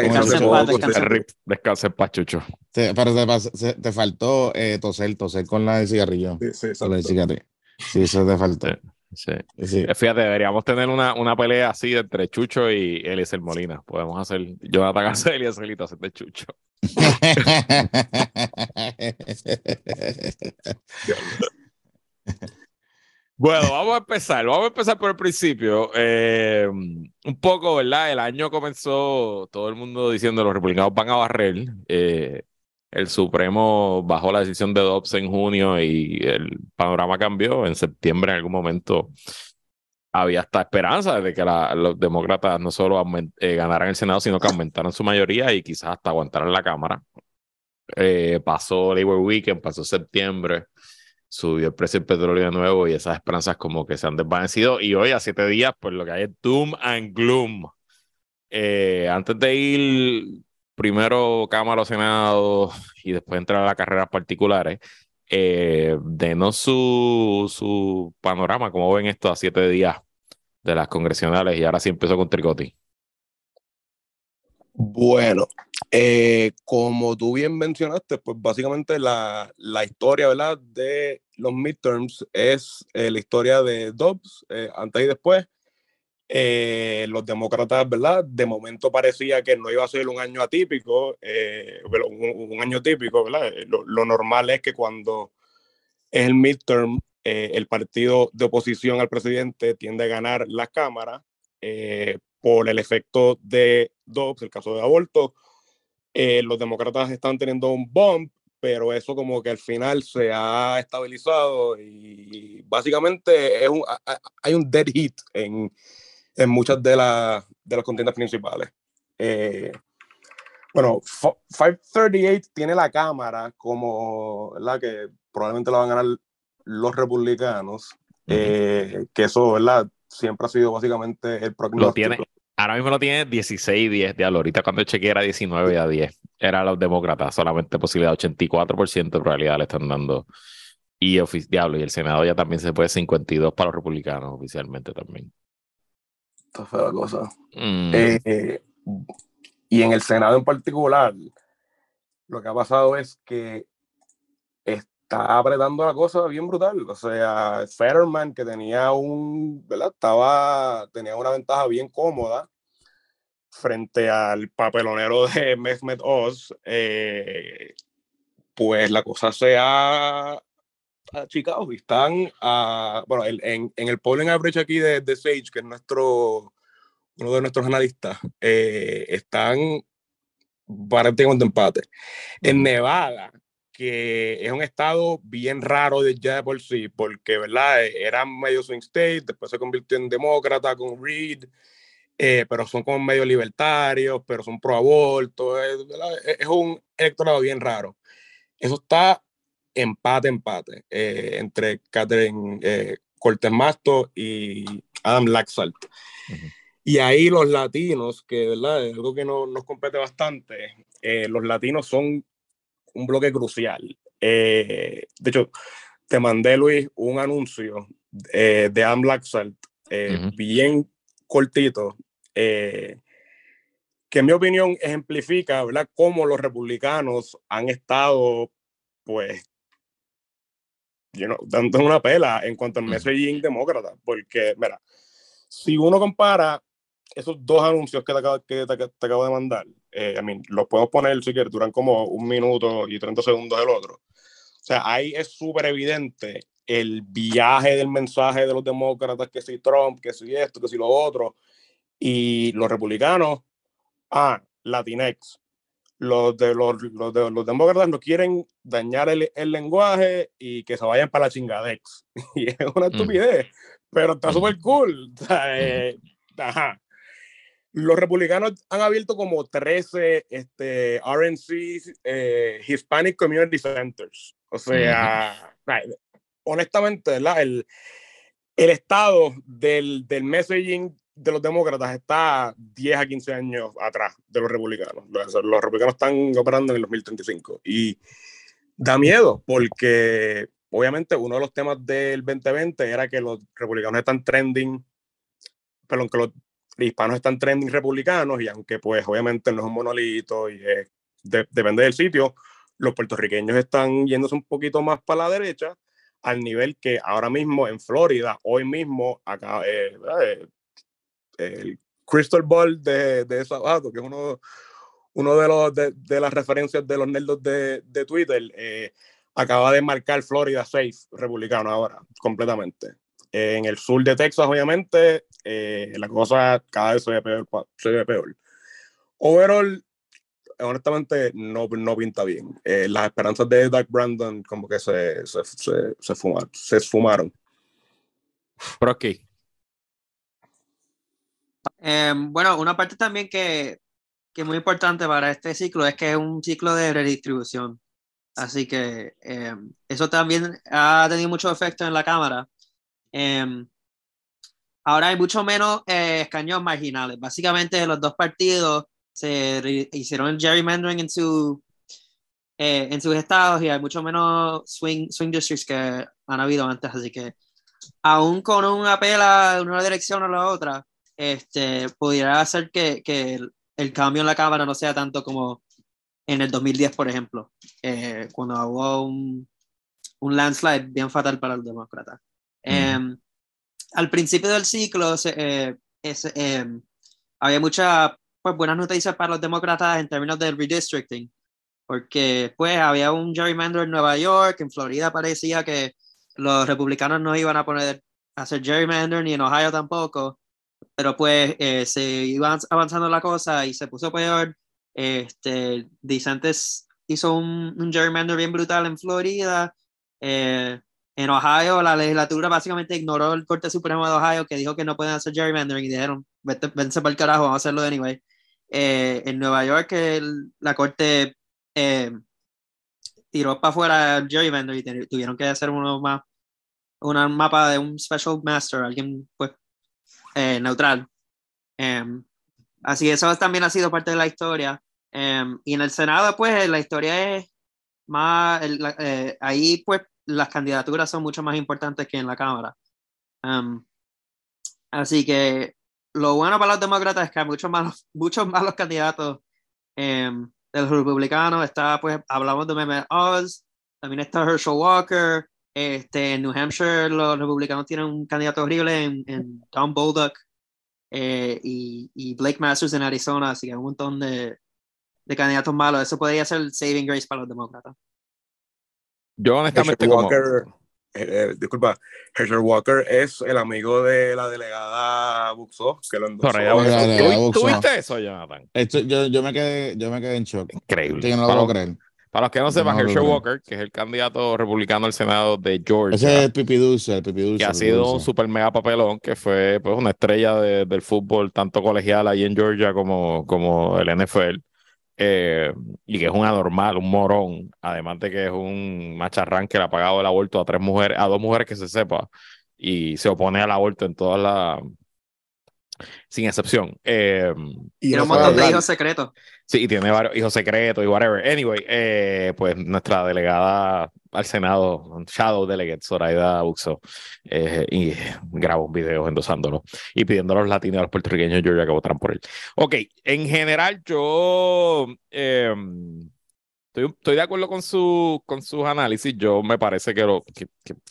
descanse en paz, Chucho. Te, pero te, te faltó eh, toser, toser con la de cigarrillo. Sí, sí, con la de cigarrillo. Sí, eso te faltó. Sí. Sí. Eh, fíjate, deberíamos tener una, una pelea así entre Chucho y Eliezer Molina. Podemos hacer Jonathan hacer Eliezer y hacer de Chucho. [LAUGHS] Bueno, vamos a empezar. Vamos a empezar por el principio. Eh, un poco, ¿verdad? El año comenzó todo el mundo diciendo los republicanos van a barrer. Eh, el Supremo bajó la decisión de Dobbs en junio y el panorama cambió. En septiembre, en algún momento, había hasta esperanza de que los demócratas no solo eh, ganaran el Senado, sino que aumentaran su mayoría y quizás hasta aguantaran la Cámara. pasó Labor Weekend, pasó septiembre subió el precio del petróleo de nuevo y esas esperanzas como que se han desvanecido. Y hoy, a siete días, pues lo que hay es doom and gloom. Eh, antes de ir primero Cámara o Senado y después entrar a las carreras particulares, eh, denos su, su panorama, cómo ven esto a siete días de las congresionales y ahora sí empezó con Tricotti. Bueno, eh, como tú bien mencionaste, pues básicamente la, la historia ¿verdad? de los midterms es eh, la historia de Dobbs, antes y después. Los demócratas, ¿verdad? De momento parecía que no iba a ser un año atípico, un, un, año típico, ¿verdad? Lo, lo, normal es que cuando es el midterm, el partido de oposición al presidente tiende a ganar la Cámara por el efecto de Dobbs, el caso de aborto. Eh, los demócratas están teniendo un bump, pero eso como que al final se ha estabilizado y básicamente es un, hay un dead hit en, en muchas de, de las contiendas principales. Eh, bueno, 538 tiene la cámara como la que probablemente la van a ganar los republicanos, eh, que eso, ¿verdad? Siempre ha sido básicamente el pronóstico. Ahora mismo lo tiene 16 y 10, diablo. Ahorita cuando chequeé era 19 a 10. Era los demócratas, solamente posibilidad, 84% de probabilidad le están dando. Y, diablo, y el Senado ya también se puede 52 para los republicanos oficialmente también. Esta fue la cosa. Mm. Eh, y en el Senado en particular, lo que ha pasado es que está apretando la cosa bien brutal. O sea, Fetterman, que tenía un, ¿verdad? Estaba, tenía una ventaja bien cómoda frente al papelonero de Mehmet Oz, eh, pues la cosa se ha achicado y están, a, bueno, en, en, el polling average aquí de, de, Sage, que es nuestro, uno de nuestros analistas, eh, están prácticamente empate. En Nevada, que es un estado bien raro de ya de por sí, porque, ¿verdad? Era medio swing state, después se convirtió en demócrata con Reed, eh, pero son como medio libertarios, pero son pro aborto, es, es, un electorado bien raro. Eso está empate, empate, eh, entre Catherine eh, Cortés Masto y Adam Laxalt. Y ahí los latinos, que ¿verdad? es algo que no, nos compete bastante, los latinos son un bloque crucial. Eh, de hecho, te mandé, Luis, un anuncio eh, de Am eh, bien cortito, que en mi opinión ejemplifica, ¿verdad?, cómo los republicanos han estado, pues, dando una pela en cuanto al messaging demócrata, porque, mira, si uno compara esos dos anuncios que te te acabo de mandar, eh, I mean, los podemos poner si quieres, duran como un minuto y 30 segundos el otro. O sea, ahí es súper evidente el viaje del mensaje de los demócratas, que si Trump, que si esto, que si lo otro, y los republicanos, ah, Latinex. Los, de los, los, de, los demócratas no quieren dañar el, el, lenguaje y que se vayan para la chingadex. [LAUGHS] y es una estupidez, pero está súper cool. O sea, eh, ajá. Los republicanos han abierto como 13 este, RNC, eh, Hispanic Community Centers. O sea, honestamente, El, el estado del, del messaging de los demócratas está 10 a 15 años atrás de los republicanos. Los, republicanos están operando en el 2035 y da miedo porque obviamente uno de los temas del 2020 era que los republicanos están trending, perdón, que los hispanos están trending republicanos y aunque pues obviamente no es un monolito y depende del sitio, los puertorriqueños están yéndose un poquito más para la derecha al nivel que ahora mismo en Florida, hoy mismo, acá, eh, el Crystal Ball de, de Sabato, que es uno, uno de, los, de, las referencias de los nerdos de, de Twitter, eh, acaba de marcar Florida safe republicano ahora, completamente en el sur de Texas, obviamente, eh, la cosa cada vez se ve peor. Se ve peor. Overall, honestamente, no, no pinta bien. Eh, las esperanzas de Doug Brandon como que se, se, se, se, se esfumaron. ¿Por aquí? Em, bueno, una parte también que, que es muy importante para este ciclo es que es un ciclo de redistribución. Así que eh, eso también ha tenido mucho efecto en la Cámara. Eh, ahora hay mucho menos eh, escaños marginales. Básicamente los dos partidos se hicieron el gerrymandering en, su, eh, en sus estados y hay mucho menos swing, swing districts que han habido antes. Así que aún con una pela en una dirección o la otra, este, pudiera hacer que, que el, el cambio en la Cámara no sea tanto como en el 2010, por ejemplo, eh, cuando hubo un, un, landslide bien fatal para los demócratas. Mm. Eh, al principio del ciclo eh, em, había muchas pues, buenas noticias para los demócratas en términos del redistricting, porque pues había un gerrymander en Nueva York, en Florida parecía que los republicanos no iban a poner a hacer gerrymander ni en Ohio tampoco, pero pues eh, se iba avanzando la cosa y se puso peor. Este, DeSantis hizo un, un gerrymander bien brutal en Florida. Eh, en Ohio, la legislatura básicamente ignoró el Corte Supremo de Ohio que dijo que no pueden hacer gerrymandering y dijeron, vete, vence para el carajo, vamos a hacerlo anyway. Eh, en Nueva York, el, la Corte eh, tiró para afuera el gerrymandering y tuvieron que hacer uno más, una mapa de un special master, alguien pues eh, neutral. Em, así eso también ha sido parte de la historia. Em, y en el Senado, pues la historia es más, eh, ahí pues las candidaturas son mucho más importantes que en la Cámara. Um, así que lo bueno para los demócratas es que hay muchos malos, [LAUGHS] muchos malos candidatos de los republicanos. Está, pues, hablamos de Mehmet Oz, también está Herschel Walker. Este, en New Hampshire los republicanos tienen un candidato horrible en, en Tom Bolduc eh, y, y, Blake Masters en Arizona, así que hay un montón de, de candidatos malos. Eso podría ser el saving grace para los demócratas. Yo honestamente Walker, eh, eh, disculpa, Herschel Walker es el amigo de la delegada Buxo, que lo endosó. ¿Tú, viste eso, Jonathan? Esto, yo, yo, me quedé, yo me quedé en shock. Increíble. Yo no lo puedo creer. Para los que no sepan, Herschel Walker, que es el candidato republicano al Senado de Georgia. Ese es el Pipi Dulce, el Pipi Dulce. Que ha sido un super mega papelón, que fue pues, una estrella de, del fútbol, tanto colegial ahí en Georgia como, como el NFL. Eh, y que es un anormal, un morón, además de que es un macharrán que le ha pagado el aborto a tres mujeres, a dos mujeres que se sepa, y se opone al aborto en todas las sin excepción. Eh, y tiene un montón de hijos secretos. Sí, y tiene varios hijos secretos y whatever. Anyway, eh, pues nuestra delegada al Senado, Shadow Delegate, Zoraida Buxo, eh, y grabó un video endosándolo y pidiendo a los latinos y a los puertorriqueños de Georgia que votaran por él. Ok, en general yo em, estoy, estoy, de acuerdo con, su, con sus análisis. Yo me parece que, que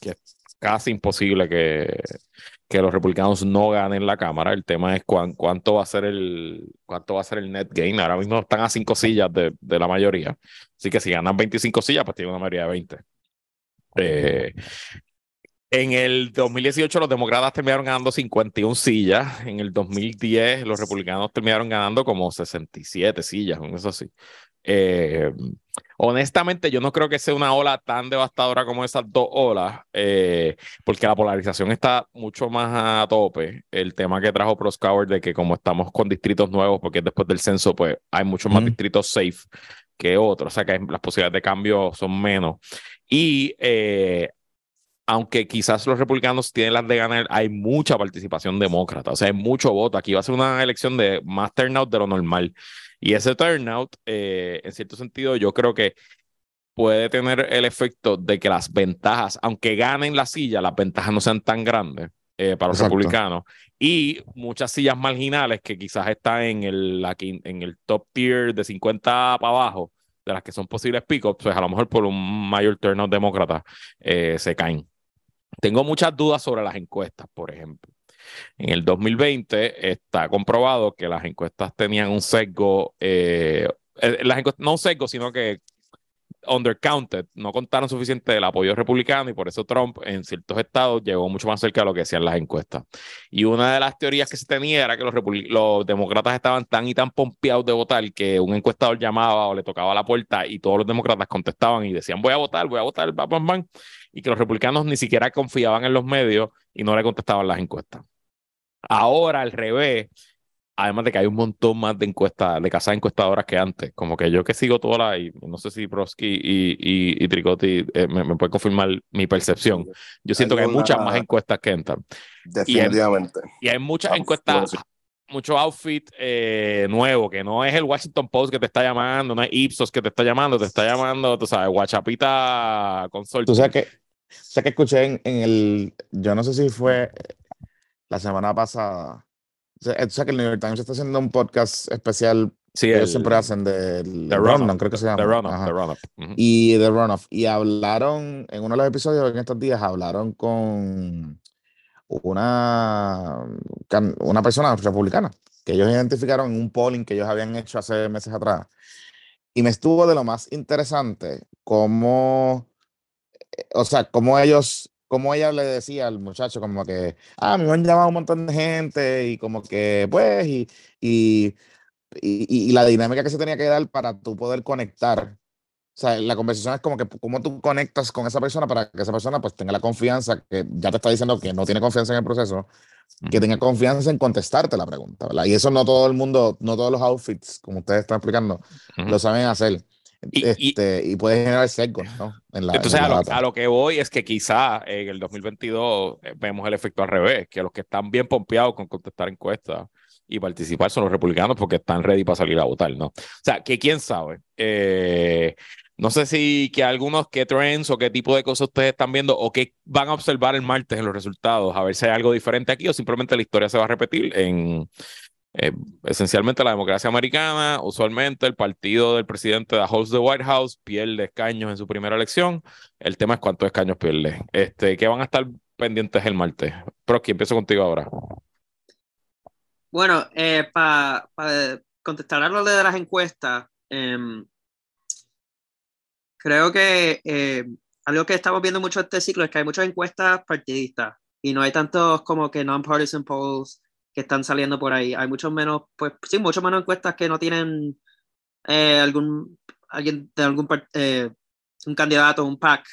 es casi imposible que que los republicanos no ganen la Cámara. El tema es cuánto va a ser el cuánto va a ser el net gain. Ahora mismo están a cinco sillas de, de la mayoría. Así que si ganan 25 sillas, pues tienen una mayoría de 20. Eh, en el 2018 los demócratas terminaron ganando 51 sillas. En el 2010 los republicanos terminaron ganando como 67 sillas, eso así. Eh, honestamente, yo no creo que sea una ola tan devastadora como esas dos olas, eh, porque la polarización está mucho más a tope. El tema que trajo Proscower de que como estamos con distritos nuevos, porque después del censo, pues hay muchos más distritos safe que otros, o sea que las posibilidades de cambio son menos. Y eh, aunque quizás los republicanos tienen las de ganar, hay mucha participación demócrata, o sea, hay mucho voto. Aquí va a ser una elección de más turnout de lo normal. Y ese turnout, eh, en cierto sentido, yo creo que puede tener el efecto de que las ventajas, aunque ganen la silla, las ventajas no sean tan grandes eh, para los republicanos. Y muchas sillas marginales que quizás están en el, en el top tier de 50 para abajo, de las que son posibles pickups, pues a lo mejor por un mayor turnout demócrata eh, se caen. Tengo muchas dudas sobre las encuestas, por ejemplo. En el 2020 está comprobado que las encuestas tenían un sesgo, eh, eh, las no un sesgo, sino que undercounted, no contaron suficiente del apoyo republicano y por eso Trump en ciertos estados llegó mucho más cerca de lo que decían las encuestas. Y una de las teorías que se tenía era que los, los demócratas estaban tan y tan pompeados de votar que un encuestador llamaba o le tocaba la puerta y todos los demócratas contestaban y decían voy a votar, voy a votar, bam, bam, bam, y que los republicanos ni siquiera confiaban en los medios y no le contestaban las encuestas. Ahora, al revés, Además de que hay un montón más de encuestas, de casas encuestadoras que antes. Como que yo que sigo toda la, y no sé si Broski y, y, y Tricotti eh, me, me pueden confirmar mi percepción. Yo siento que hay muchas más encuestas que entran. Definitivamente. Y hay muchas Ah, encuestas, mucho outfit eh, nuevo, que no es el Washington Post que te está llamando, no es Ipsos que te está llamando, te está llamando, tú sabes, Guachapita Consult. Tú sabes que, sé que escuché en, en el, yo no sé si fue la semana pasada, o sea, sabes que el New York Times está haciendo un podcast especial sí, que el, ellos siempre hacen del The Rundown, Runoff, creo que se The llama. Runoff, Ajá. The Runoff. Ujú. y The Runoff. Y hablaron, en uno de los episodios en estos días, hablaron con una, una persona republicana que ellos identificaron en un polling que ellos habían hecho hace meses atrás. Y me estuvo de lo más interesante cómo, eh, o sea, cómo ellos, cómo ella le decía al muchacho como que, ah, me han llamado un montón de gente y como que, pues, y, y, y, y la dinámica que se tenía que dar para tú poder conectar. O sea, la conversación es como que cómo tú conectas con esa persona para que esa persona pues tenga la confianza, que ya te está diciendo que no tiene confianza en el proceso, que tenga confianza en contestarte la pregunta, ¿verdad? Y eso no todo el mundo, no todos los outfits, como ustedes están explicando, Ujú. lo saben hacer. Y- y- este, y, puede generar sesgos, ¿no? En la, en Entonces, la a lo, data. a lo que voy es que quizá en el 2022 eh, vemos el efecto al revés, que los que están bien pompeados con contestar encuestas y participar son los republicanos porque están ready para salir a votar, ¿no? O sea, que quién sabe. Eh, no sé si que algunos, qué trends o qué tipo de cosas ustedes están viendo o qué van a observar el martes en los resultados, a ver si hay algo diferente aquí o simplemente la historia se va a repetir en eh, esencialmente la democracia americana, usualmente el partido del presidente de host de White House pierde escaños en su primera elección. El tema es cuántos escaños pierde. Este, ¿qué van a estar pendientes el martes? Proski, empiezo contigo ahora. Bueno, para contestar a lo de las encuestas, em, creo que eh, algo que estamos viendo mucho este ciclo es que hay muchas encuestas partidistas y no hay tantos como que non-partisan polls que están saliendo por ahí. Hay muchos menos, pues sí, mucho menos encuestas que no tienen eh, algún alguien de algún eh, un candidato, un PAC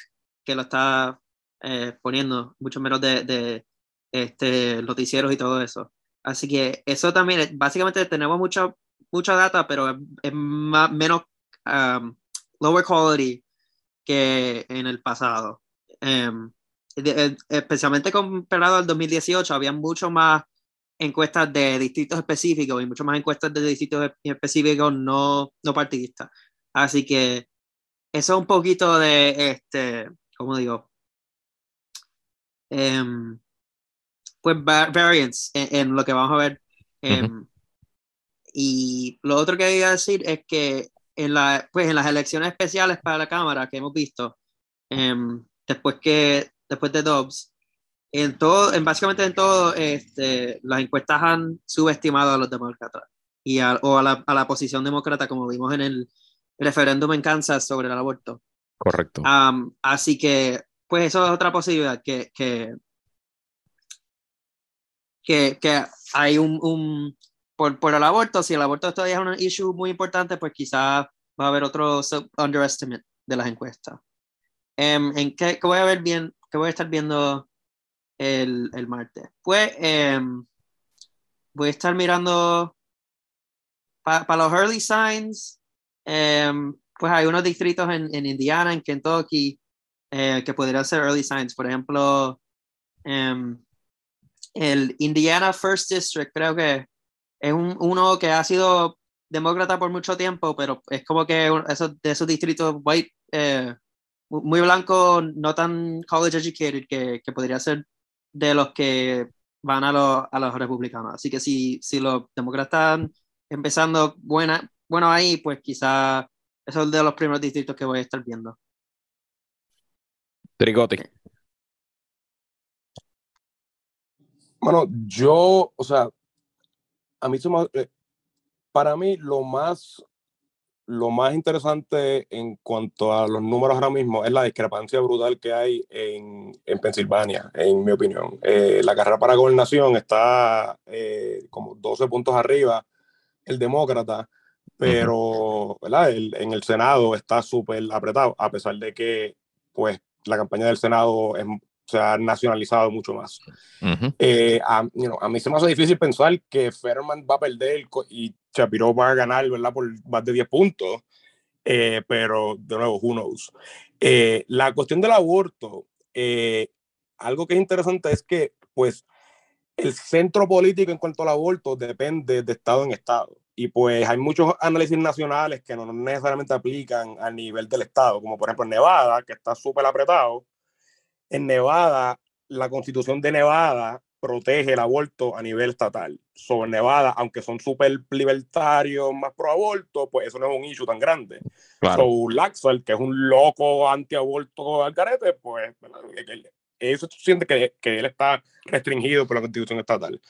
que lo está eh, poniendo, mucho menos de, este, noticieros y todo eso. Así que eso también, básicamente tenemos mucha, mucha data, pero es, más, menos um, lower quality que en el pasado. Em, eh, especialmente comparado al 2018, había mucho más encuestas de distritos específicos y mucho más encuestas de distritos específicos no, no partidistas. Así que eso es un poquito de, este, ¿cómo digo? Em, pues va- variance en, en lo que vamos a ver. Em, Y lo otro que quería decir es que en, la, pues en las elecciones especiales para la Cámara que hemos visto, em, después, que, después de Dobbs, en todo, en básicamente en todo, este, las encuestas han subestimado a los demócratas y a, o a la, a la posición demócrata, como vimos en el referéndum en Kansas sobre el aborto. Correcto. Am, así que, pues eso es otra posibilidad, que, que, que, que hay un, un por, por el aborto, si el aborto todavía es un issue muy importante, pues quizás va a haber otro underestimate de las encuestas. Em, ¿En qué, qué voy a ver bien, qué voy a estar viendo el, el martes? Pues em, voy a estar mirando para los early signs, em, pues hay unos distritos en, en Indiana, en Kentucky, eh, que podrían ser early signs. Por ejemplo, em, el Indiana First District, creo que es un, uno que ha sido demócrata por mucho tiempo, pero es como que esos, de esos distritos white, eh, mu- muy blanco, no tan college educated, que, que podría ser de los que van a, los a los republicanos. Así que si, si los demócratas están empezando buena, bueno ahí, pues quizá esos es de los primeros distritos que voy a estar viendo. Tricotti. Bueno, yo, o sea, a mí eh, para mí lo más, lo más interesante en cuanto a los números ahora mismo es la discrepancia brutal que hay en, en Pensilvania, en mi opinión. Eh, la carrera para gobernación está eh, como 12 puntos arriba, el demócrata, pero ¿verdad? El- en el Senado está súper apretado, a pesar de que pues la campaña del Senado es se ha nacionalizado mucho más. Ujú. Eh, a, you know, a mí se me hace difícil pensar que Fetterman va a perder y Shapiro va a ganar, ¿verdad? Por más de 10 puntos. Eh, pero, de nuevo, who knows. Eh, la cuestión del aborto, eh, algo que es interesante es que, pues, el centro político en cuanto al aborto depende de estado en estado. Y pues hay muchos análisis nacionales que no necesariamente aplican al nivel del estado, como por ejemplo en Nevada, que está súper apretado. En Nevada, la constitución de Nevada protege el aborto a nivel estatal. Sobre Nevada, aunque son súper libertarios, más pro aborto, pues eso no es un issue tan grande. Claro. So, Laxalt, que es un loco antiaborto al carete, pues eso siente que, que él está restringido por la constitución estatal.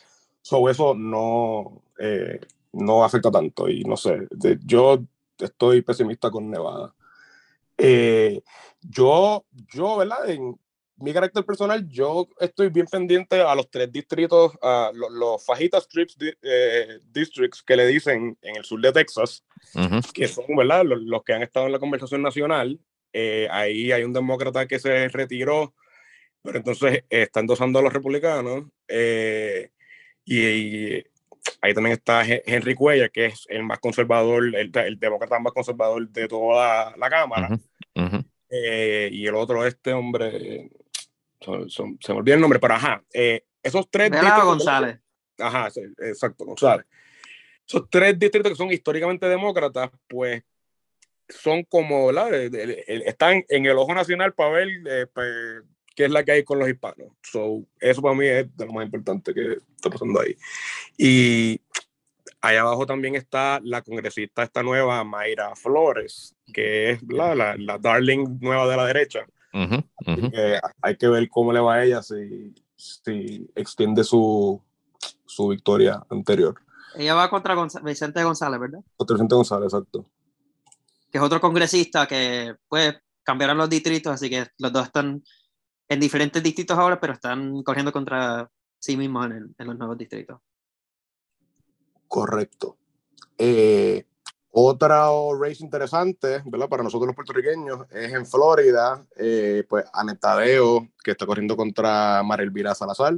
So, eso no, eh, no afecta tanto y no sé, de- yo estoy pesimista con Nevada. Eh, yo, yo, ¿verdad? En mi carácter personal, yo estoy bien pendiente a los tres distritos, a los, los Fajita Strips di- eh, Districts que le dicen en el sur de Texas, Ujú. que son ¿verdad? Los, los que han estado en la conversación nacional. Eh, ahí hay un demócrata que se retiró, pero entonces eh, está endosando a los republicanos. eh, y, y ahí también está He- Henry Cuellar, que es el más conservador, el, el demócrata más conservador de toda la Cámara. Ujú. Ujú. Eh, y el otro, este hombre, son- son- se me olvida el nombre, pero ajá, eh, esos tres distritos- González. Ajá, sí, exacto, González. Esos tres distritos que son históricamente demócratas, pues son como, ¿verdad? El- Están en el ojo nacional para ver eh, pues, qué es la que hay con los hispanos. So, eso para mí es de lo más importante que está pasando ahí. Y allá abajo también está la congresista esta nueva, Mayra Flores, que es ¿verdad? la, la darling nueva de la derecha. Ujú. Eh, hay que ver cómo le va a ella si, si extiende su, su victoria anterior. Ella va contra Gonz- Vicente González, ¿verdad? Otro Vicente González, exacto. Que es otro congresista que, pues, cambiaron los distritos, así que los dos están en diferentes distritos ahora, pero están corriendo contra sí mismos en, el- en los nuevos distritos. Correcto. Eh, otra race interesante, ¿verdad? Para nosotros los puertorriqueños es en Florida, eh, pues Anetadeo, que está corriendo contra María Elvira Salazar,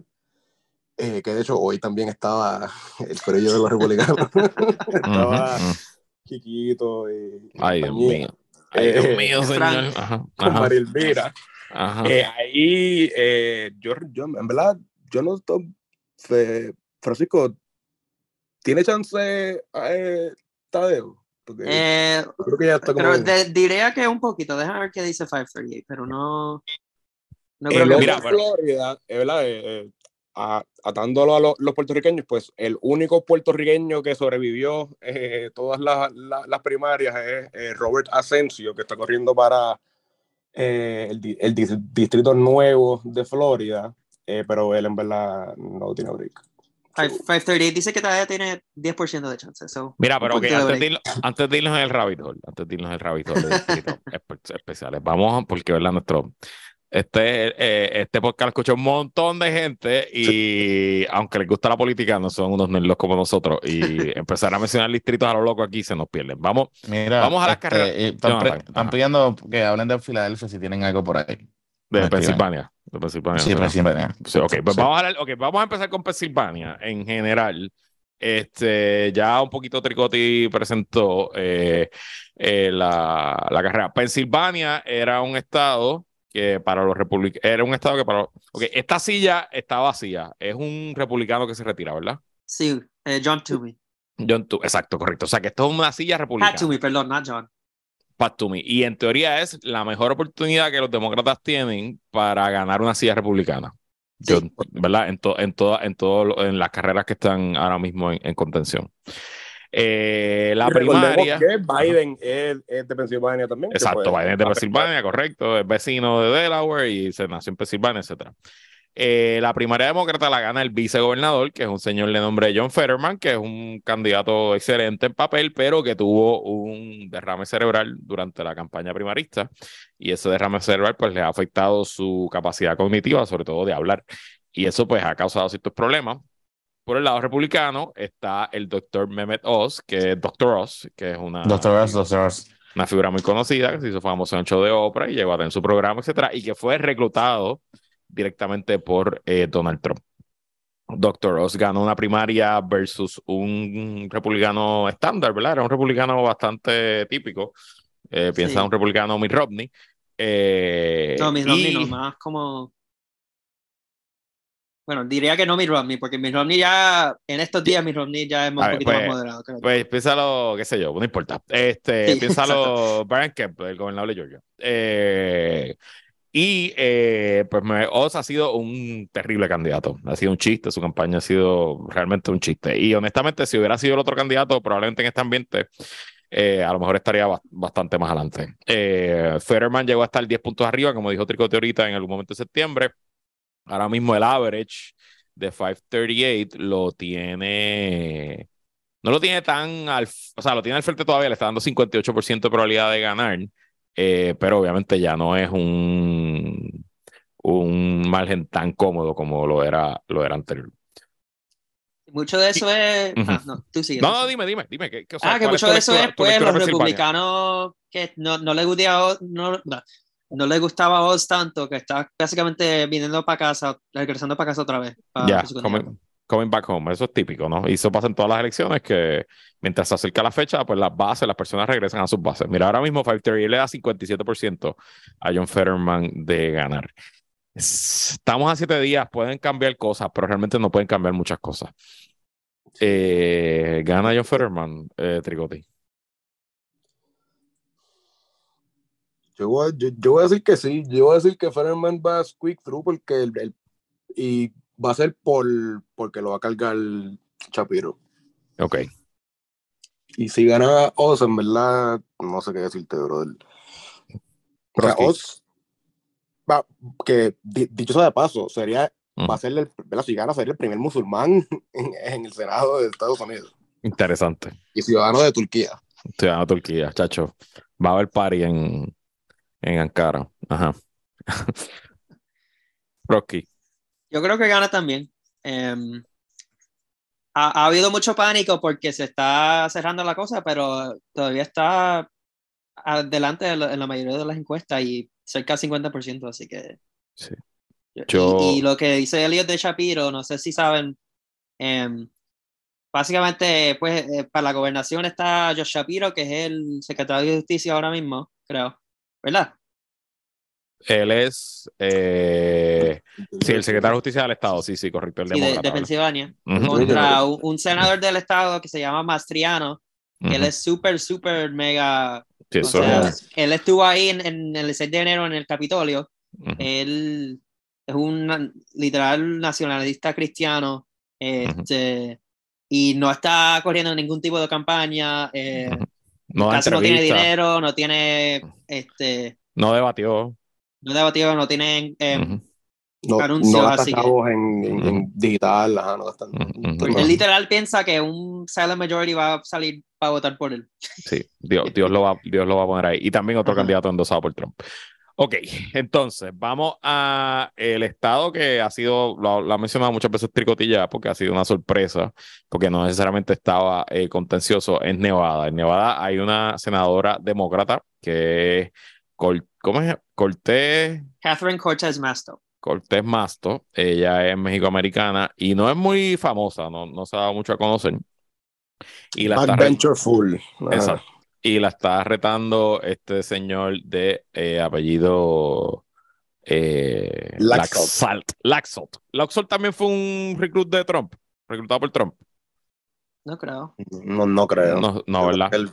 eh, que de hecho hoy también estaba el corillo de los republicanos. [LAUGHS] estaba. Chiquito y, y Ay, Dios mío. Ay, Dios Eh, mío, Frank. señor. Ajá. Con Ajá. María Elvira. Ajá. Eh, ahí, eh, yo, yo, en verdad, yo no estoy. Francisco, ¿tiene chance eh, Tadeo? Porque Eh, creo que ya está como. pero de- diría que un poquito, déjame ver qué dice 538, pero no. No creo que. Mira, Florida, eh, ¿verdad? Eh, eh, a- atándolo a lo- los puertorriqueños, pues el único puertorriqueño que sobrevivió eh, todas las, las- las primarias es Robert Asensio, que está corriendo para el, el dis- distrito nuevo de Florida, pero él en verdad no tiene break. Five- 538 dice que todavía tiene 10% de chance. so, Mira, pero ok, poquito de antes, de irnos, antes de irnos en el rabbit hole, antes de irnos en el rabbit hole de [LAUGHS] especiales, vamos, porque verdad, nuestro, este, eh, este podcast lo escucha un montón de gente y aunque les gusta la política, no son unos nerdos como nosotros y [LAUGHS] empezar a mencionar distritos a lo loco aquí se nos pierden. Vamos, Mira, Vamos a las este, carreras. eh, Están, pre- Jonathan, están pidiendo que hablen de Filadelfia si tienen algo por ahí. De. Pensilvania. De Pensilvania. Sí, ¿no? siempre. Sí, ok, pues Sí. Vamos, a hablar- ok, vamos a empezar con Pensilvania en general. Este, ya un poquito Tricotti presentó eh, eh, la, la carrera. Pensilvania era un estado que para los republicanos, era un estado que para... Ok, esta silla está vacía. Es un republicano que se retira, ¿verdad? Sí, eh, John Toomey. John Tu- exacto, correcto. O sea que esto es una silla Pat republicana. Toomey, perdón, not John. Pat Toomey. Y en teoría es la mejor oportunidad que los demócratas tienen para ganar una silla republicana. Yo, Sí. ¿verdad? En, to- en, toda- en, todo lo- en las carreras que están ahora mismo en, en contención. Eh, la primaria. que Biden es, es de Pensilvania también. Exacto, Biden es de. Pensilvania, correcto, es vecino de Delaware y se nació en Pensilvania, etcétera. Eh, la primaria demócrata la gana el vicegobernador, que es un señor de nombre John Fetterman, que es un candidato excelente en papel, pero que tuvo un derrame cerebral durante la campaña primarista. Y ese derrame cerebral pues le ha afectado su capacidad cognitiva, sobre todo de hablar. Y eso pues ha causado ciertos problemas. Por el lado republicano está el doctor Mehmet Oz, que es Dr. Oz, que es una Doctor Ross, Doctor Ross. una figura muy conocida que se hizo famoso en el show de Oprah y llegó a tener su programa, etcétera, y que fue reclutado directamente por eh, Donald Trump. Doctor Oz ganó una primaria versus un republicano estándar, ¿verdad? Era un republicano bastante típico. Eh, piensa Sí. un republicano Mitt Romney. Eh, No, Mitt Romney y- no, más como. Bueno, diría que no Mitt Romney, porque Mitt Romney ya, en estos días, Mitt Romney ya es un ver, poquito pues, más moderado. creo. Pues piénsalo, qué sé yo, no importa. Este, Sí, [LAUGHS] piénsalo Brian Kemp, el gobernador de Georgia. Eh, y eh, pues me- Oz ha sido un terrible candidato. Ha sido un chiste, su campaña ha sido realmente un chiste. Y honestamente, si hubiera sido el otro candidato, probablemente en este ambiente, eh, a lo mejor estaría ba- bastante más adelante. Eh, Fetterman llegó a estar 10 puntos arriba, como dijo Tricote ahorita, en algún momento de septiembre. Ahora mismo el average de 538 lo tiene. No lo tiene tan al. O sea, lo tiene al frente todavía, le está dando 58% de probabilidad de ganar. Eh, pero obviamente ya no es un. Un margen tan cómodo como lo era, lo era anterior. Mucho de eso es. Ah, no, tú sigue. No, dime, dime, dime. ¿qué- qué- o sea, Ah, que mucho de eso lectura- es, pues, los republicanos que no, no le gustaba, no, no, no le gustaba a Oz tanto, que está básicamente viniendo para casa, regresando para casa otra vez. Ya, candidato. Coming, back home, eso es típico, ¿no? Y eso pasa en todas las elecciones que mientras se acerca la fecha, pues las bases, las personas regresan a sus bases. Mira, ahora mismo 538 le da 57% a John Fetterman de ganar. Es- Estamos a siete días, pueden cambiar cosas, pero realmente no pueden cambiar muchas cosas. Eh, gana John Fetterman, eh, Trigotti. Yo voy, yo voy a decir que sí. Yo voy a decir que Fetterman va a squeak through porque el, el- y va a ser por porque lo va a cargar Chapiro. Ok. Y si gana Oz, en verdad, no sé qué decirte, brother. O sea, Broski. Oz, va, que di- dicho sea de paso, sería, Ujú. va a ser el, ¿verdad? si gana, sería el primer musulmán [LAUGHS] en, en el Senado de Estados Unidos Interesante. y ciudadano de Turquía. Ciudadano de Turquía, chacho. Va a haber party en, en Ankara. Ajá. [LAUGHS] Rocky. Yo creo que gana también. Em, ha, ha habido mucho pánico porque se está cerrando la cosa, pero todavía está adelante de la- en la mayoría de las encuestas y cerca del 50%, así que... Sí. Yo- Y, lo que dice Elliot de Shapiro, no sé si saben, em, básicamente, pues, eh, para la gobernación está Josh Shapiro, que es el secretario de Justicia ahora mismo, creo, ¿verdad? Él es, eh, sí, el secretario de Justicia del Estado, sí, sí, correcto, el Sí, de, de. Pensilvania, Ujú, contra un, un senador del estado que se llama Mastriano, que él ujú. es súper, súper mega. Sí, o eso sea, es- él estuvo ahí en, en el 6 de enero en el Capitolio. ujú. Él es un literal nacionalista cristiano. Este, Y no está corriendo ningún tipo de campaña. eh. No casi no tiene dinero, no tiene. Este, no debatió. No debatió, no tiene. eh, Ujú, No, Anuncios, no así que- en, en- en digital, ajá, no gastan. Porque no. él literal piensa que un silent majority va a salir para votar por él. Sí, Dios, Dios, lo va, Dios lo va a poner ahí. Y también otro Ajá. candidato endosado por Trump. Ok, entonces vamos a el estado que ha sido, lo, lo ha mencionado muchas veces Tricotilla, porque ha sido una sorpresa, porque no necesariamente estaba eh, contencioso, es Nevada. En Nevada hay una senadora demócrata que es, Col- ¿cómo es? Cortés, Catherine Cortez Masto. Cortés Masto, ella es mexicoamericana y no es muy famosa, no, no se ha dado mucho a conocer. Y la está re- Adventure Full. Ajá. Exacto. Y la está retando este señor de eh, apellido eh, Laxalt. Laxalt. Laxalt. Laxalt también fue un reclut de Trump, reclutado por Trump. No creo. No, no creo. No, no, ¿verdad? Él.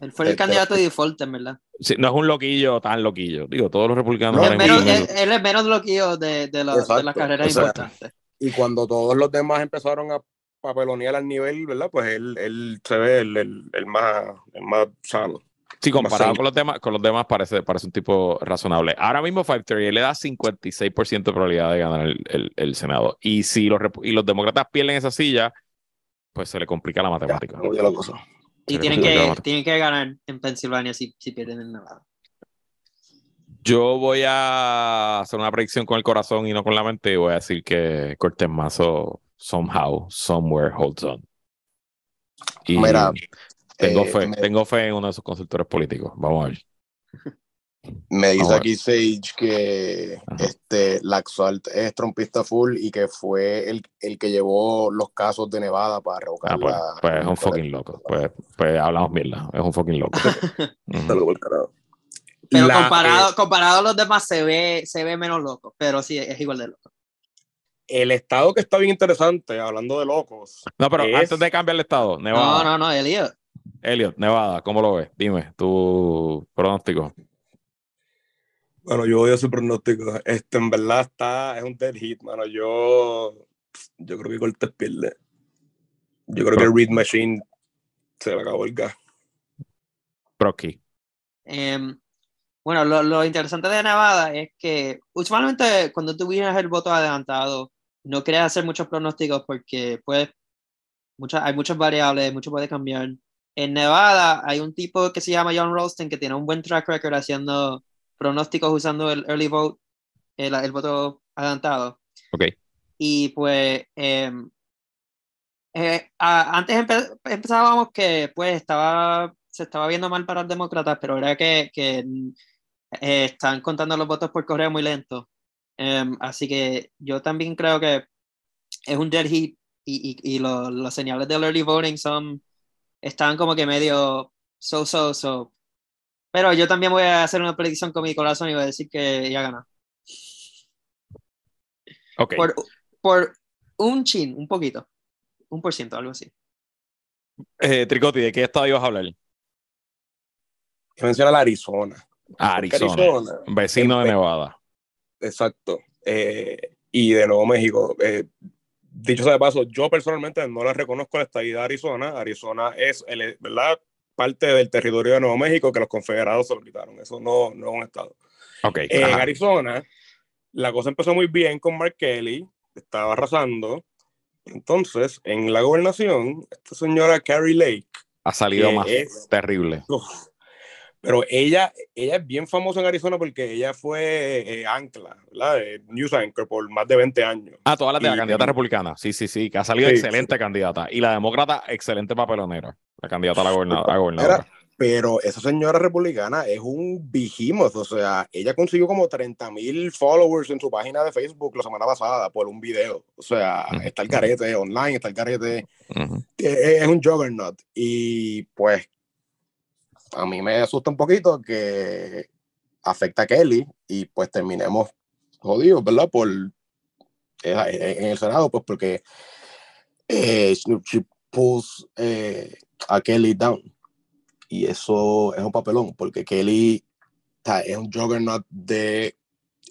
Él fue el Este- candidato de default, en verdad. Sí, no es un loquillo tan loquillo. Digo, todos los republicanos Él ahora es menos, él, él es menos loquillo de, de, la- de las carreras O sea, importantes. Y cuando todos los demás empezaron a papelonear al nivel, ¿verdad? Pues él, él se ve el, el, el más, el más sano. Sí, comparado con los demás, con los demás parece, parece un tipo razonable. Ahora mismo 538 le da 56% de probabilidad de ganar el, el- el Senado. Y si los, y los demócratas pierden esa silla, pues se le complica la matemática. Como ya la cosa. Y tienen que, tienen que ganar en Pensilvania si, si pierden en Nevada. Yo voy a hacer una predicción con el corazón y no con la mente y voy a decir que Cortés Mazo somehow, somewhere holds on. Y Mira, tengo eh, fe, me- tengo fe en uno de sus consultores políticos. Vamos a ver. Me dice aquí Sage que Ajá. este, Laxalt es trompista full y que fue el, el que llevó los casos de Nevada para revocar Ah, pues, la- pues es un fucking loco. Pues, pues hablamos mierda. Es un fucking loco. [LAUGHS] Por carajo. Pero La- comparado, comparado a los demás se ve, se ve menos loco, pero sí, es igual de loco. el estado que está bien interesante, hablando de locos, No, pero es- antes de cambiar el estado, Nevada. No, no, no, Elliot. Elliot, Nevada, ¿cómo lo ves? Dime, tu pronóstico. Bueno, yo voy a su pronóstico. Este, en verdad está, es un dead hit, mano. Yo, yo creo que Cortés pierde. Yo creo que el Read Machine se le acabó el gas. Procky. Em, bueno, lo, lo interesante de Nevada es que usualmente cuando tú vienes el voto adelantado, no quieres hacer muchos pronósticos porque pues muchas, hay muchas variables, mucho puede cambiar. En Nevada hay un tipo que se llama John Ralston que tiene un buen track record haciendo pronósticos usando el early vote, el, el voto adelantado. Ok. Y pues em, eh, a- antes empe- empezábamos que pues estaba, se estaba viendo mal para los demócratas, pero era que, que eh, están contando los votos por correo muy lento. Em, así que yo también creo que es un dead heat y, y, y lo- los señales del early voting son, están como que medio so, so, so. Pero yo también voy a hacer una predicción con mi corazón y voy a decir que ella gana. Ok. Por, por un chin, un poquito. Un por ciento, algo así. Eh, Tricotti, ¿de qué estado ibas a hablar? Que menciona la Arizona. Ah, Arizona. Arizona, Vecino de Nevada. Exacto. Eh, y de Nuevo México. Eh, dicho sea de paso, yo personalmente no le reconozco la estadía de Arizona. Arizona es, el, ¿verdad? Parte del territorio de Nuevo México que los confederados se lo quitaron. Eso no, no es un estado. Ok. Eh, en. Arizona, la cosa empezó muy bien con Mark Kelly, estaba arrasando. Entonces, en la gobernación, esta señora Carrie Lake, Ha salido más es- terrible. uf, pero ella, ella es bien famosa en Arizona porque ella fue eh, ancla, ¿verdad? Eh, News anchor por más de 20 años. Ah, todas las de la candidata republicana. Sí, sí, sí. Que ha salido Sí, excelente candidata. Y la demócrata, excelente papelonera. La candidata a la gobernadora. Pero esa señora republicana es un behemoth, o sea, ella consiguió como 30 mil followers en su página de Facebook la semana pasada por un video. O sea, está el carete online, está el carete. Eh, es un juggernaut. Y pues a mí me asusta un poquito que afecta a Kelly y pues terminemos jodidos, ¿verdad? Por eh, en el Senado, pues porque eh, she pulls eh, a Kelly down. Y eso es un papelón, porque Kelly sea, es un juggernaut de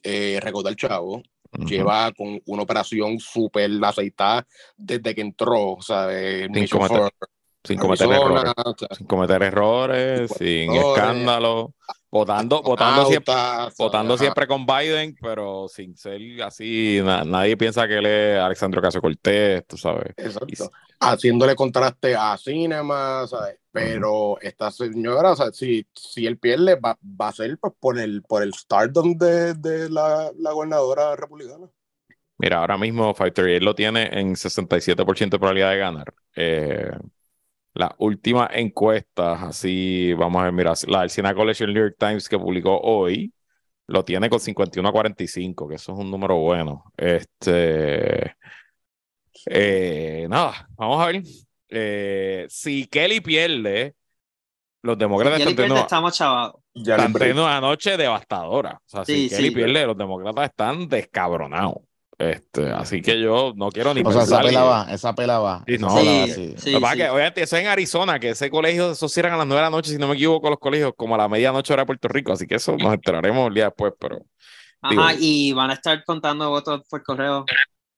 eh, recaudar chavo. Lleva con una operación súper aceitada desde que entró, o sea, Sin cometer- Arizona, errores. o sea, Sin cometer errores, Sin sin errores. escándalo. Votando, votando siempre. Votando siempre con Biden, pero sin ser así, na- nadie piensa que él es Alexandro Casio Cortés, tú sabes. Exacto. Haciéndole contraste a Cinema, ¿sabes? Pero esta señora, o sea, si, si él pierde, va, va a ser pues, por el por el stardom de, de la, la gobernadora republicana. Mira, ahora mismo 538 lo tiene en 67% de probabilidad de ganar. Eh, las últimas encuestas, así, vamos a ver, mira, la del Siena College el New York Times que publicó hoy, lo tiene con 51 a 45, que eso es un número bueno. Este, eh, nada, vamos a ver. Eh, si Kelly pierde, los demócratas Si están Kelly pierde, teniendo, estamos están teniendo una noche devastadora. O sea, si Kelly sí. pierde, los demócratas están descabronados. Este, así que yo no quiero ni O sea, esa pensar. pela va, esa pela va. Sí, no, sí, sí. sí. Que obviamente, eso es en Arizona, que ese colegio, eso cierran a las 9 de la noche, si no me equivoco, los colegios, como a la medianoche hora de Puerto Rico. Así que eso nos enteraremos el día después, pero. Digo- Ajá, y van a estar contando votos por correo.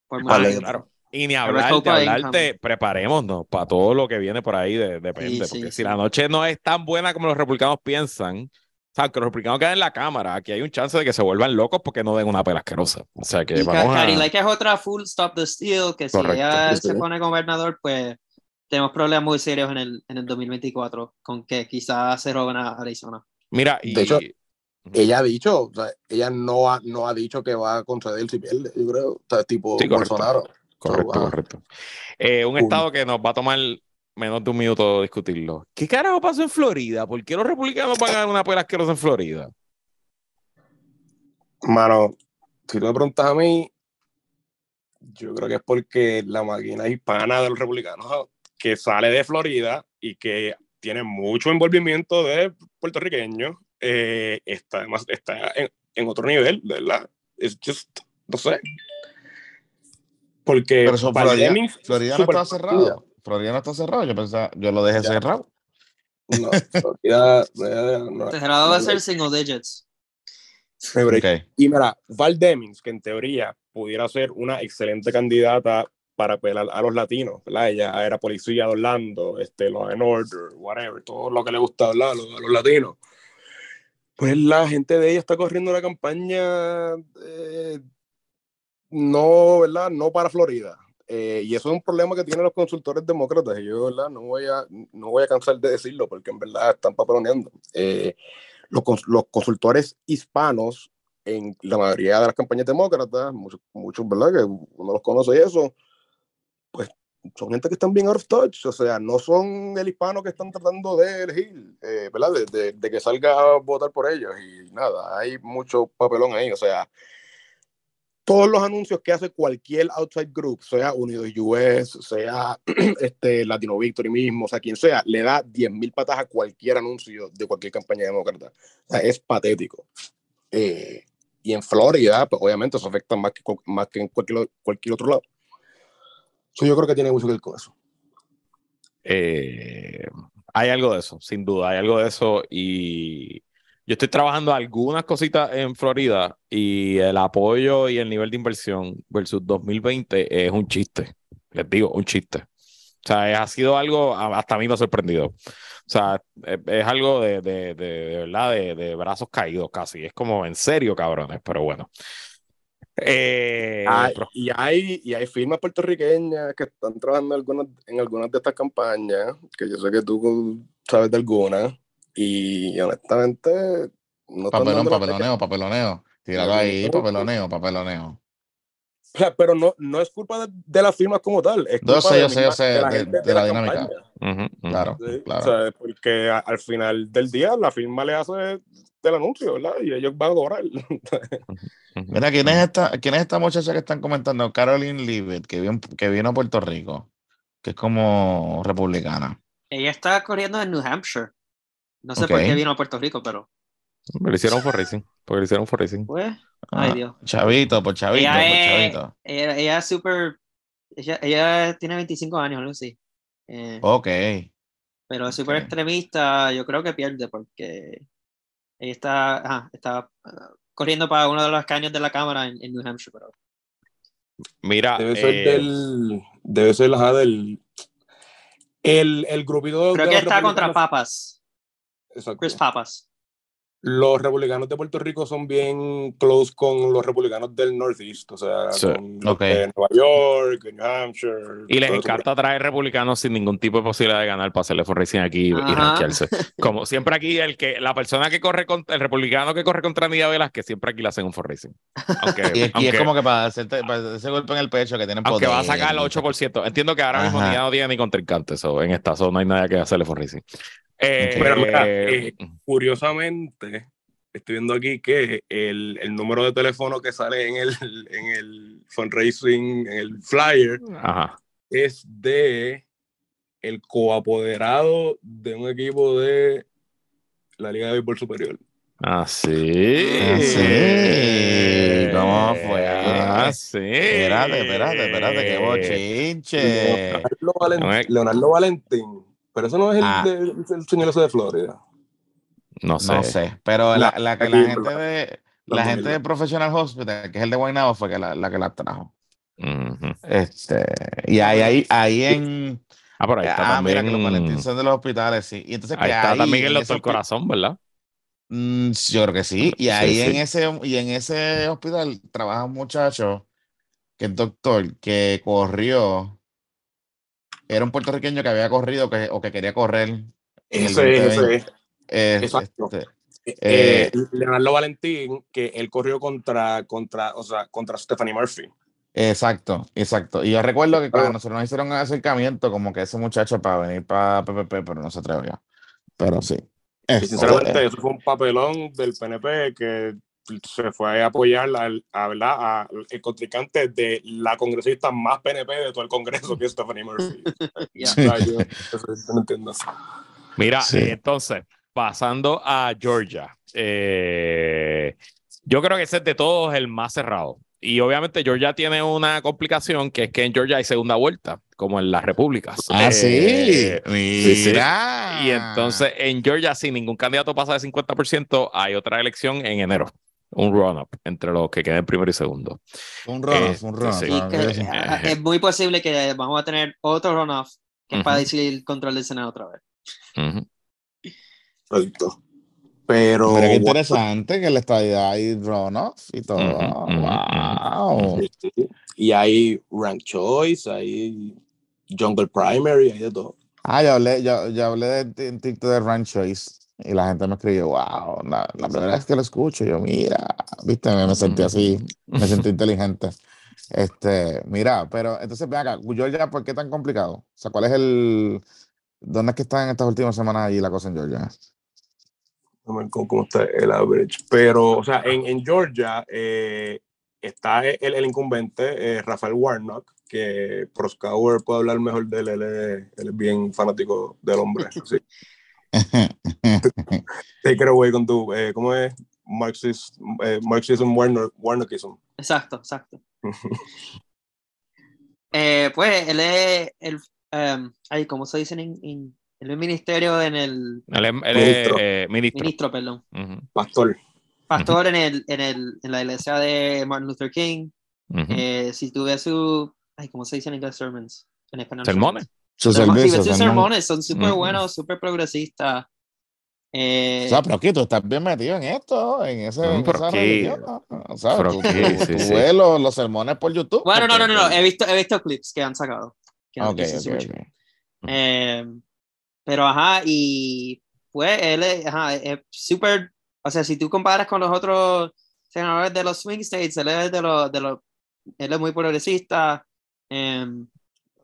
Por Vale, tiempo. Claro. Y ni hablarte, Income. preparémonos para todo lo que viene por ahí, de- depende. Sí, sí, porque si la noche no es tan buena como los republicanos piensan, o sea, que los republicanos quedan en la cámara, aquí hay un chance de que se vuelvan locos porque no den una pela asquerosa. O sea que Y vamos a. Lake es otra full stop the steal, que si Correcto, ella sí, se pone gobernador, pues tenemos problemas muy serios en el, en el 2024, con que quizás se roben a Arizona. Mira, y. De hecho, Ella ha dicho, o sea, ella no ha, no ha dicho que va a conceder si pierde, yo creo. O sea, tipo Sí, correcto. Bolsonaro. Correcto, So, ah, correcto. Eh, un Cool. estado que nos va a tomar menos de un minuto discutirlo. ¿Qué carajo pasó en Florida? ¿Por qué los republicanos van a ganar una pela asquerosa en Florida? Mano, si tú me preguntas a mí, yo creo que es porque la máquina hispana de los republicanos que sale de Florida y que tiene mucho envolvimiento de puertorriqueños, eh, está, está en, en, otro nivel, ¿verdad? Es just, no sé. Porque Pero eso, Florida, Florida no está cerrado. Florida no está cerrado. Yo pensaba, yo lo dejé ya. cerrado. No, [LAUGHS] Florida, no, cerrado va a ser single digits. Okay. Y mira, Val Demings, que en teoría pudiera ser una excelente candidata para apelar a los latinos, ¿verdad? Ella era policía de Orlando, este, Law and Order, whatever, todo lo que le gusta hablar a los, a los latinos. Pues la gente de ella está corriendo la campaña eh, no, ¿verdad? No para Florida. Eh, y eso es un problema que tienen los consultores demócratas. Y yo, ¿verdad? No voy a, no voy a cansar de decirlo porque en verdad están papeloneando. Eh, los, los, consultores hispanos en la mayoría de las campañas demócratas, muchos, ¿verdad? Que uno los conoce y eso, pues son gente que están bien out of touch, o sea, no son el hispano que están tratando de elegir, eh, ¿verdad? De, de, de, que salga a votar por ellos y nada, hay mucho papelón ahí, o sea, todos los anuncios que hace cualquier outside group, sea Unidos US, sea [CLEARS THROAT] este, Latino Victory mismo, o sea, quien sea, le da 10.000 patas a cualquier anuncio de cualquier campaña demócrata. O sea, es patético. Eh, y en Florida, pues obviamente eso afecta más que, más que en cualquier, cualquier otro lado. So, yo creo que tiene mucho que ver con eso. Eh, hay algo de eso, sin duda, hay algo de eso y yo estoy trabajando algunas cositas en Florida y el apoyo y el nivel de inversión versus 2020 es un chiste. Les digo, un chiste. O sea, ha sido algo, hasta a mí me ha sorprendido. O sea, es, algo de, de, de, verdad, de, brazos caídos casi. Es como en serio, cabrones, pero bueno. Eh, hay, y, hay, y hay firmas puertorriqueñas que están trabajando algunas, en algunas de estas campañas, que yo sé que tú sabes de algunas, y honestamente. No Papelón, papeloneo, papeloneo. Tíralo ahí, papeloneo, papeloneo. O sea, pero no, no es culpa de, de las firmas como tal. Es culpa yo sé, yo sé, yo sé, de, la, de, de la dinámica. Uh -huh, claro, sí, claro. O sea, porque a, al final del día la firma le hace del anuncio, ¿verdad? Y ellos van a cobrar. Mira, ¿quién es, esta, ¿quién es esta muchacha que están comentando? Caroline Leavitt, que vino, que vino a Puerto Rico, que es como republicana. Ella está corriendo en New Hampshire. No sé okay. por qué vino a Puerto Rico, pero. Me lo hicieron for racing. Porque lo hicieron for racing. Pues, ay Ah, Dios. Chavito, por chavito, Ella por es, chavito. ella, ella es súper. Ella, ella tiene 25 años, algo así. Eh, Ok. pero es súper extremista. Yo creo que pierde porque ella está, ajá, está ah, corriendo para uno de los caños de la cámara en, en New Hampshire. Pero Mira, Debe ser eh, del. Debe ser ajá, del. El, el grupito. creo que está contra Papas. Exacto. Chris Papas. Los republicanos de Puerto Rico son bien close con los republicanos del Northeast, o sea, Sí. con los Ok. de Nueva York, New Hampshire. y les eso. encanta traer republicanos sin ningún tipo de posibilidad de ganar para hacerle for racing aquí y- rankearse. [LAUGHS] Como siempre aquí, el que la persona que corre contra el republicano que corre contra Nidia Velas, que siempre aquí le hacen un for racing. Aunque, [LAUGHS] Y, es- y aunque- es como que para hacerte para ese golpe en el pecho que tienen aunque poder. va a sacar el 8%. Entiendo que ahora mismo. Nidia no tiene ni contrincante so, en esta zona, no hay nada que hacerle for racing. Eh, Pero mira, eh, Curiosamente, estoy viendo aquí que el, el número de teléfono que sale en el, [LAUGHS] en el fundraising, en el flyer, Ajá. es de el coapoderado de un equipo de la Liga de Béisbol Superior. Ah, sí. Ah, sí. ¿Cómo fue? Ah, sí. Espérate, espérate, espérate, qué bochinche. Leonardo Valentín. Pero eso no es el, Ah. de- el señor ese de Florida. No sé. No sé, pero la, la que la aquí, gente de la la gente de Professional Hospital, que es el de Guaynabo, fue que la, la que la trajo. Este, y ahí, ahí, ahí en. Ah, por ahí está ah, mira que los también. Son de los hospitales, sí. Y entonces, Ahí que está ahí, también el doctor Corazón, ¿verdad? Mm, yo creo que sí. Y Sí, ahí en sí. ese, y en ese hospital trabaja un muchacho que es doctor, que corrió. Era un puertorriqueño que había corrido que, o que quería correr. el Ese, 2020. ese. Eh, Exacto. este, Eh, Leonardo Valentín, que él corrió contra, contra, o sea, contra Stephanie Murphy. Exacto, exacto. Y yo recuerdo que cuando nosotros nos hicieron un acercamiento, como que ese muchacho para venir para PPP, pero no se atrevió. Pero sí. Y Este, sinceramente, eso fue un papelón del PNP que se fue a apoyar al, a, ¿verdad? a el contrincante de la congresista más PNP de todo el Congreso, que es Stephanie Murphy. [LAUGHS] Ya. Yo- eso no entiendo. Mira, Sí. eh, entonces, pasando a Georgia, eh, yo creo que ese es de todos el más cerrado. Y obviamente Georgia tiene una complicación que es que en Georgia hay segunda vuelta, como en las repúblicas. Ah, Eh, sí. sí. Mira. Y entonces en Georgia, si ningún candidato pasa de 50%, hay otra elección en enero. Un run-up entre los que queden primero y segundo. Un runoff, eh, un runoff. sí. Ah, sí. es muy posible que vamos a tener otro runoff que es para decidir el control del Senado otra vez. Ujú. Correcto. Pero, Pero qué interesante que en la estadidad hay runoff y todo. Wow. sí, y hay Rank Choice, hay Jungle Primary, hay de todo. Ah, yo hablé, yo, yo hablé de, de- en TikTok de Rank Choice y la gente me escribió, wow, la, la primera vez que lo escucho, yo, mira, viste, me, me sentí así, me sentí [LAUGHS] inteligente. Este, mira, pero entonces ven acá, Georgia, ¿por qué tan complicado? O sea, ¿cuál es el, dónde es que están estas últimas semanas allí la cosa en Georgia? A ver cómo está el average. Pero, o sea, en, en Georgia eh, está el, el incumbente, eh, Rafael Warnock, que Proskauer puede hablar mejor de él, él es, él es bien fanático del hombre. [LAUGHS] Sí. Take it away con tu, eh, ¿cómo es? Marxist, eh, Marxism, Warnock, Warnockism. Exacto, exacto. Eh, pues él es el, em, ay, ¿cómo se dice en, en el ministerio en el él es, Ministro. eh, ministro. ministro, perdón, Ujú, Pastor. pastor en el, en el, en la iglesia de Martin Luther King. ujú. Eh, si tú ves su, ay, ¿cómo se dice en inglés? Sermons. En español. Sermones. Sus servicios. sermones son súper Ujú. buenos, súper progresistas. Eh, O sea, pero aquí tú estás bien metido en esto, en ese. Mm, en esa religión, O sea, pero tú, tú- sí, tú sí. ves los, los sermones por YouTube. bueno, no, no, no, no, he visto, he visto clips que han sacado. que han- Ok, que son ok, súper ok. chulos. Eh, pero ajá, y pues él es, ajá, es súper, o sea, si tú comparas con los otros senadores de los swing states, él es de los, de los, él es muy progresista. em,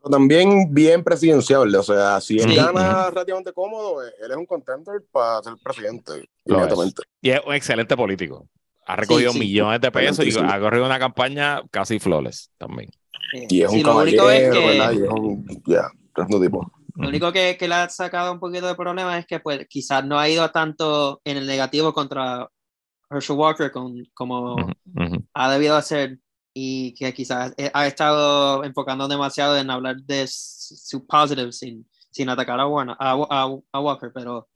Pero también bien presidenciable. O sea, si él Sí. gana relativamente cómodo, eh, él es un contender para ser presidente. Inmediatamente. Y es un excelente político. Ha recogido sí. millones de pesos y ha corrido una campaña casi flawless también. Y es un lo único caballero, es que, ¿verdad? Y es un. Ya, tremendo tipo. Lo único que, que le ha sacado un poquito de problema es que pues quizás no ha ido tanto en el negativo contra Herschel Walker con, como ha debido hacer y que quizás eh, ha estado enfocando demasiado en hablar de su positive sin, sin atacar a, Warner, a, a- a Walker, pero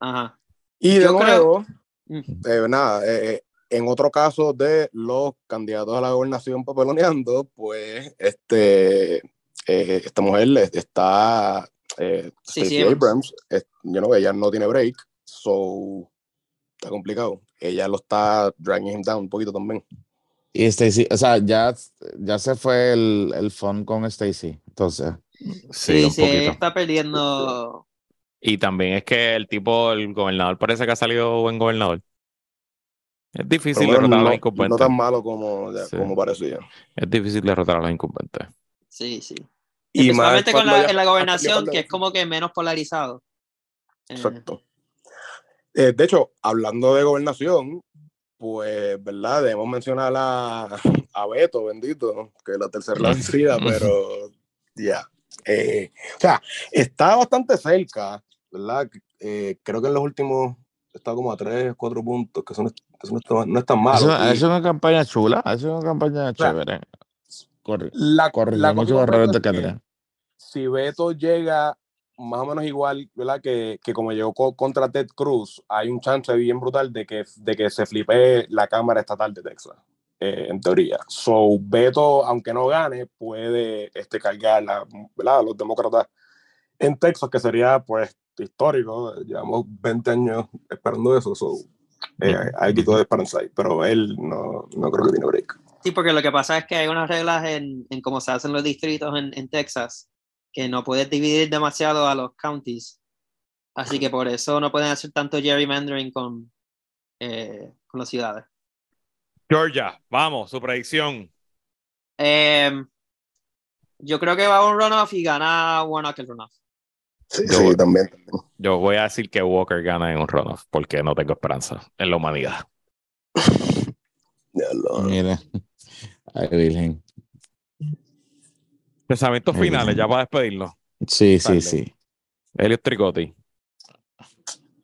ajá. Y de Yo creo- nuevo, Mm. eh, nada, eh, eh, en otro caso de los candidatos a la gobernación papeloneando, pues este, eh, esta mujer está, eh, Sí, Stacey sí, Abrams, es- yo no, ella no tiene break, so está complicado. Ella lo está dragging him down un poquito también. Y Stacy, o sea, ya, ya se fue el, el fun con Stacy. Entonces, Sí, Sí, un sí, poquito. está perdiendo. Y también es que el tipo, el gobernador parece que ha salido buen gobernador. Es difícil bueno, derrotar a los incumbentes. no tan malo como, Sí. como parecía. Es difícil derrotar a los incumbentes. Sí, sí. Y más Especialmente con la, ya- en la gobernación, que que es como que menos polarizado. Eh, Exacto. Eh, de hecho, hablando de gobernación, pues, ¿verdad? Debemos mencionar a, [LAUGHS] a Beto, bendito, que es la tercera [LAUGHS] la vencida, pero ya. Eh, o sea, está bastante cerca, ¿verdad? Eh, creo que en los últimos está como a 3, 4 puntos, que eso no, eso no está, no es tan malo. es, Y es una campaña chula, es una campaña chévere. Corre, la, corrigió la muchos errores de que si Beto llega más o menos igual, ¿verdad? Que, que como llegó co- contra Ted Cruz, hay un chance bien brutal de que, de que se flipee la Cámara Estatal de Texas, eh, en teoría. So, Beto, aunque no gane, puede este, cargar la- ¿verdad? a los demócratas en Texas, que sería, pues, histórico. Llevamos 20 años esperando eso. So, eh, hay quito de esperanza ahí, pero él no, no creo que tiene break. Sí, porque lo que pasa es que hay unas reglas en, en cómo se hacen los distritos en, en Texas, que no puedes dividir demasiado a los counties. Así que por eso no pueden hacer tanto gerrymandering con, eh, con las ciudades. Georgia, vamos, su predicción. Eh, yo creo que va a un runoff y gana Warnock el runoff. Sí, Yo- sí, también. Yo voy a decir que Walker gana en un runoff porque no tengo esperanza en la humanidad. [LAUGHS] Ya lo- Mira. Ay, Virgen. Pensamientos finales, ya para despedirnos. Sí, sí, Dale. sí. Elliot Tricotti.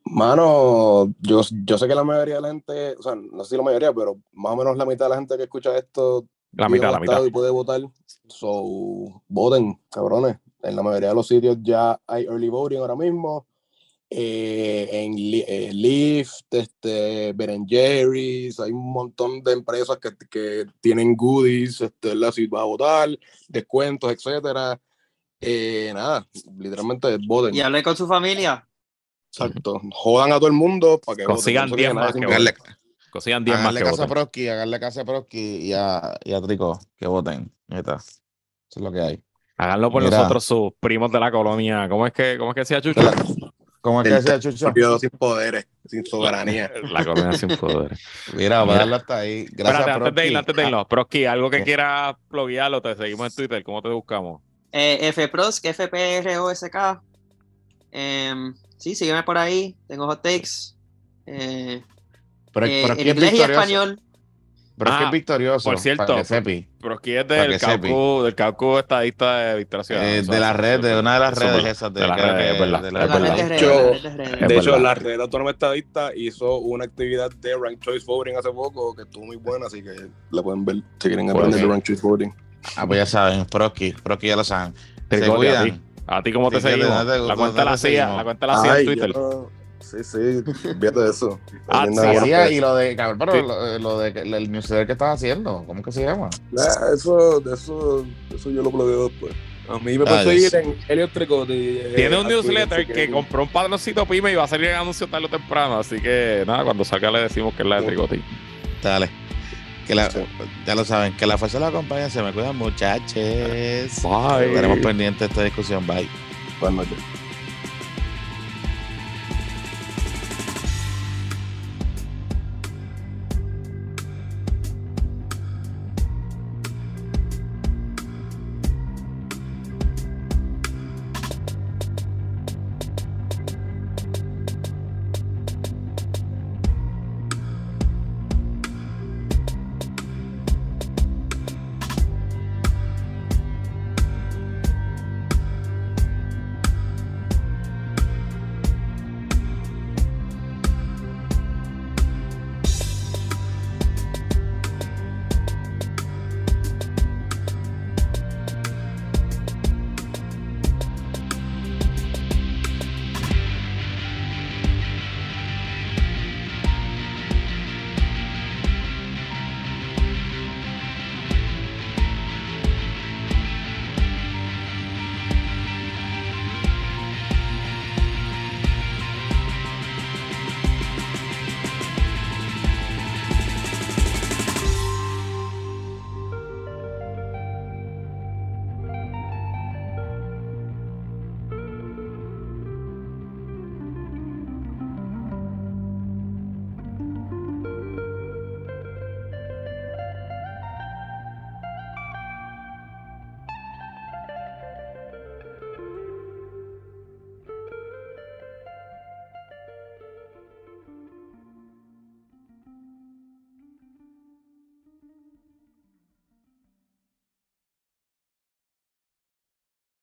Mano, yo, yo sé que la mayoría de la gente, o sea, no sé si la mayoría, pero más o menos la mitad de la gente que escucha esto La mitad, la mitad. y puede votar. So, voten, cabrones. En la mayoría de los sitios ya hay early voting ahora mismo. Eh, en eh, Lyft, este, Ben Jerry's, hay un montón de empresas que, que tienen goodies, este, ¿verdad? si vas a votar, descuentos, etcétera. Eh, nada, literalmente voten. Y hablé con su familia. Exacto. Jodan a todo el mundo para que Consigan voten. 10 No se quede más que. Haganle, Consigan 10 más haganle que caso a voten. Prosky, haganle caso a Prosky y a, y a Trico, que voten. Neta. Eso es lo que hay. Háganlo por Mira. nosotros, sus primos de la colonia. ¿Cómo es que, cómo es que decía Chucho? ¿Cómo es que decía Chucho? Sin poderes, sin soberanía. [LAUGHS] La colonia sin poder. Mira, voy a darle hasta ahí. Gracias, Espérate, antes de antes de irnos. Proski, algo que quieras pluguearlo, te seguimos en Twitter. ¿Cómo te buscamos? Eh, FPROSK, FPROSK. Em, sí, sígueme por ahí. Tengo hot takes. Eh, Pero, eh, pero en aquí es inglés y español. Pero es que Ah, es victorioso. por cierto. Proski es del. Caucu, del Caucu estadista de Victoria Ciudadana. Eh, de la red, de una de las redes esas. De, de redes, que- es verdad, de la- La red hecho- la red de hecho, la red autónoma estadista hizo una actividad de Rank Choice Voting hace poco que estuvo muy buena, así que la pueden ver si quieren aprender de Rank Choice Voting. Ah, pues ya saben, Prosky. Prosky ya lo saben. Se Tricotti, a ti. cuidan. ¿A ti cómo te Sí, seguimos? te- la cuenta te la hacía, seguimos. la cuenta la hacía en Twitter. yo- Sí, sí, fíjate [LAUGHS] de eso. Ah, sí, y lo de, cabrón, pero Sí. lo, lo de el newsletter que estás haciendo, ¿cómo que se llama? Ah, eso, eso, eso yo lo planteo después. A mí me Ah, pueden seguir en Elliot Tricotti. eh, Tiene un newsletter que compró un padroncito pyme y va a salir el anuncio tarde o temprano. Así que nada, cuando salga le decimos que es la de Tricotti. Dale. Que la. Ya lo saben, que la fuerza los acompañe, se me cuidan muchachos. Bye. Estaremos pendientes de esta discusión. Bye. Buenas noches.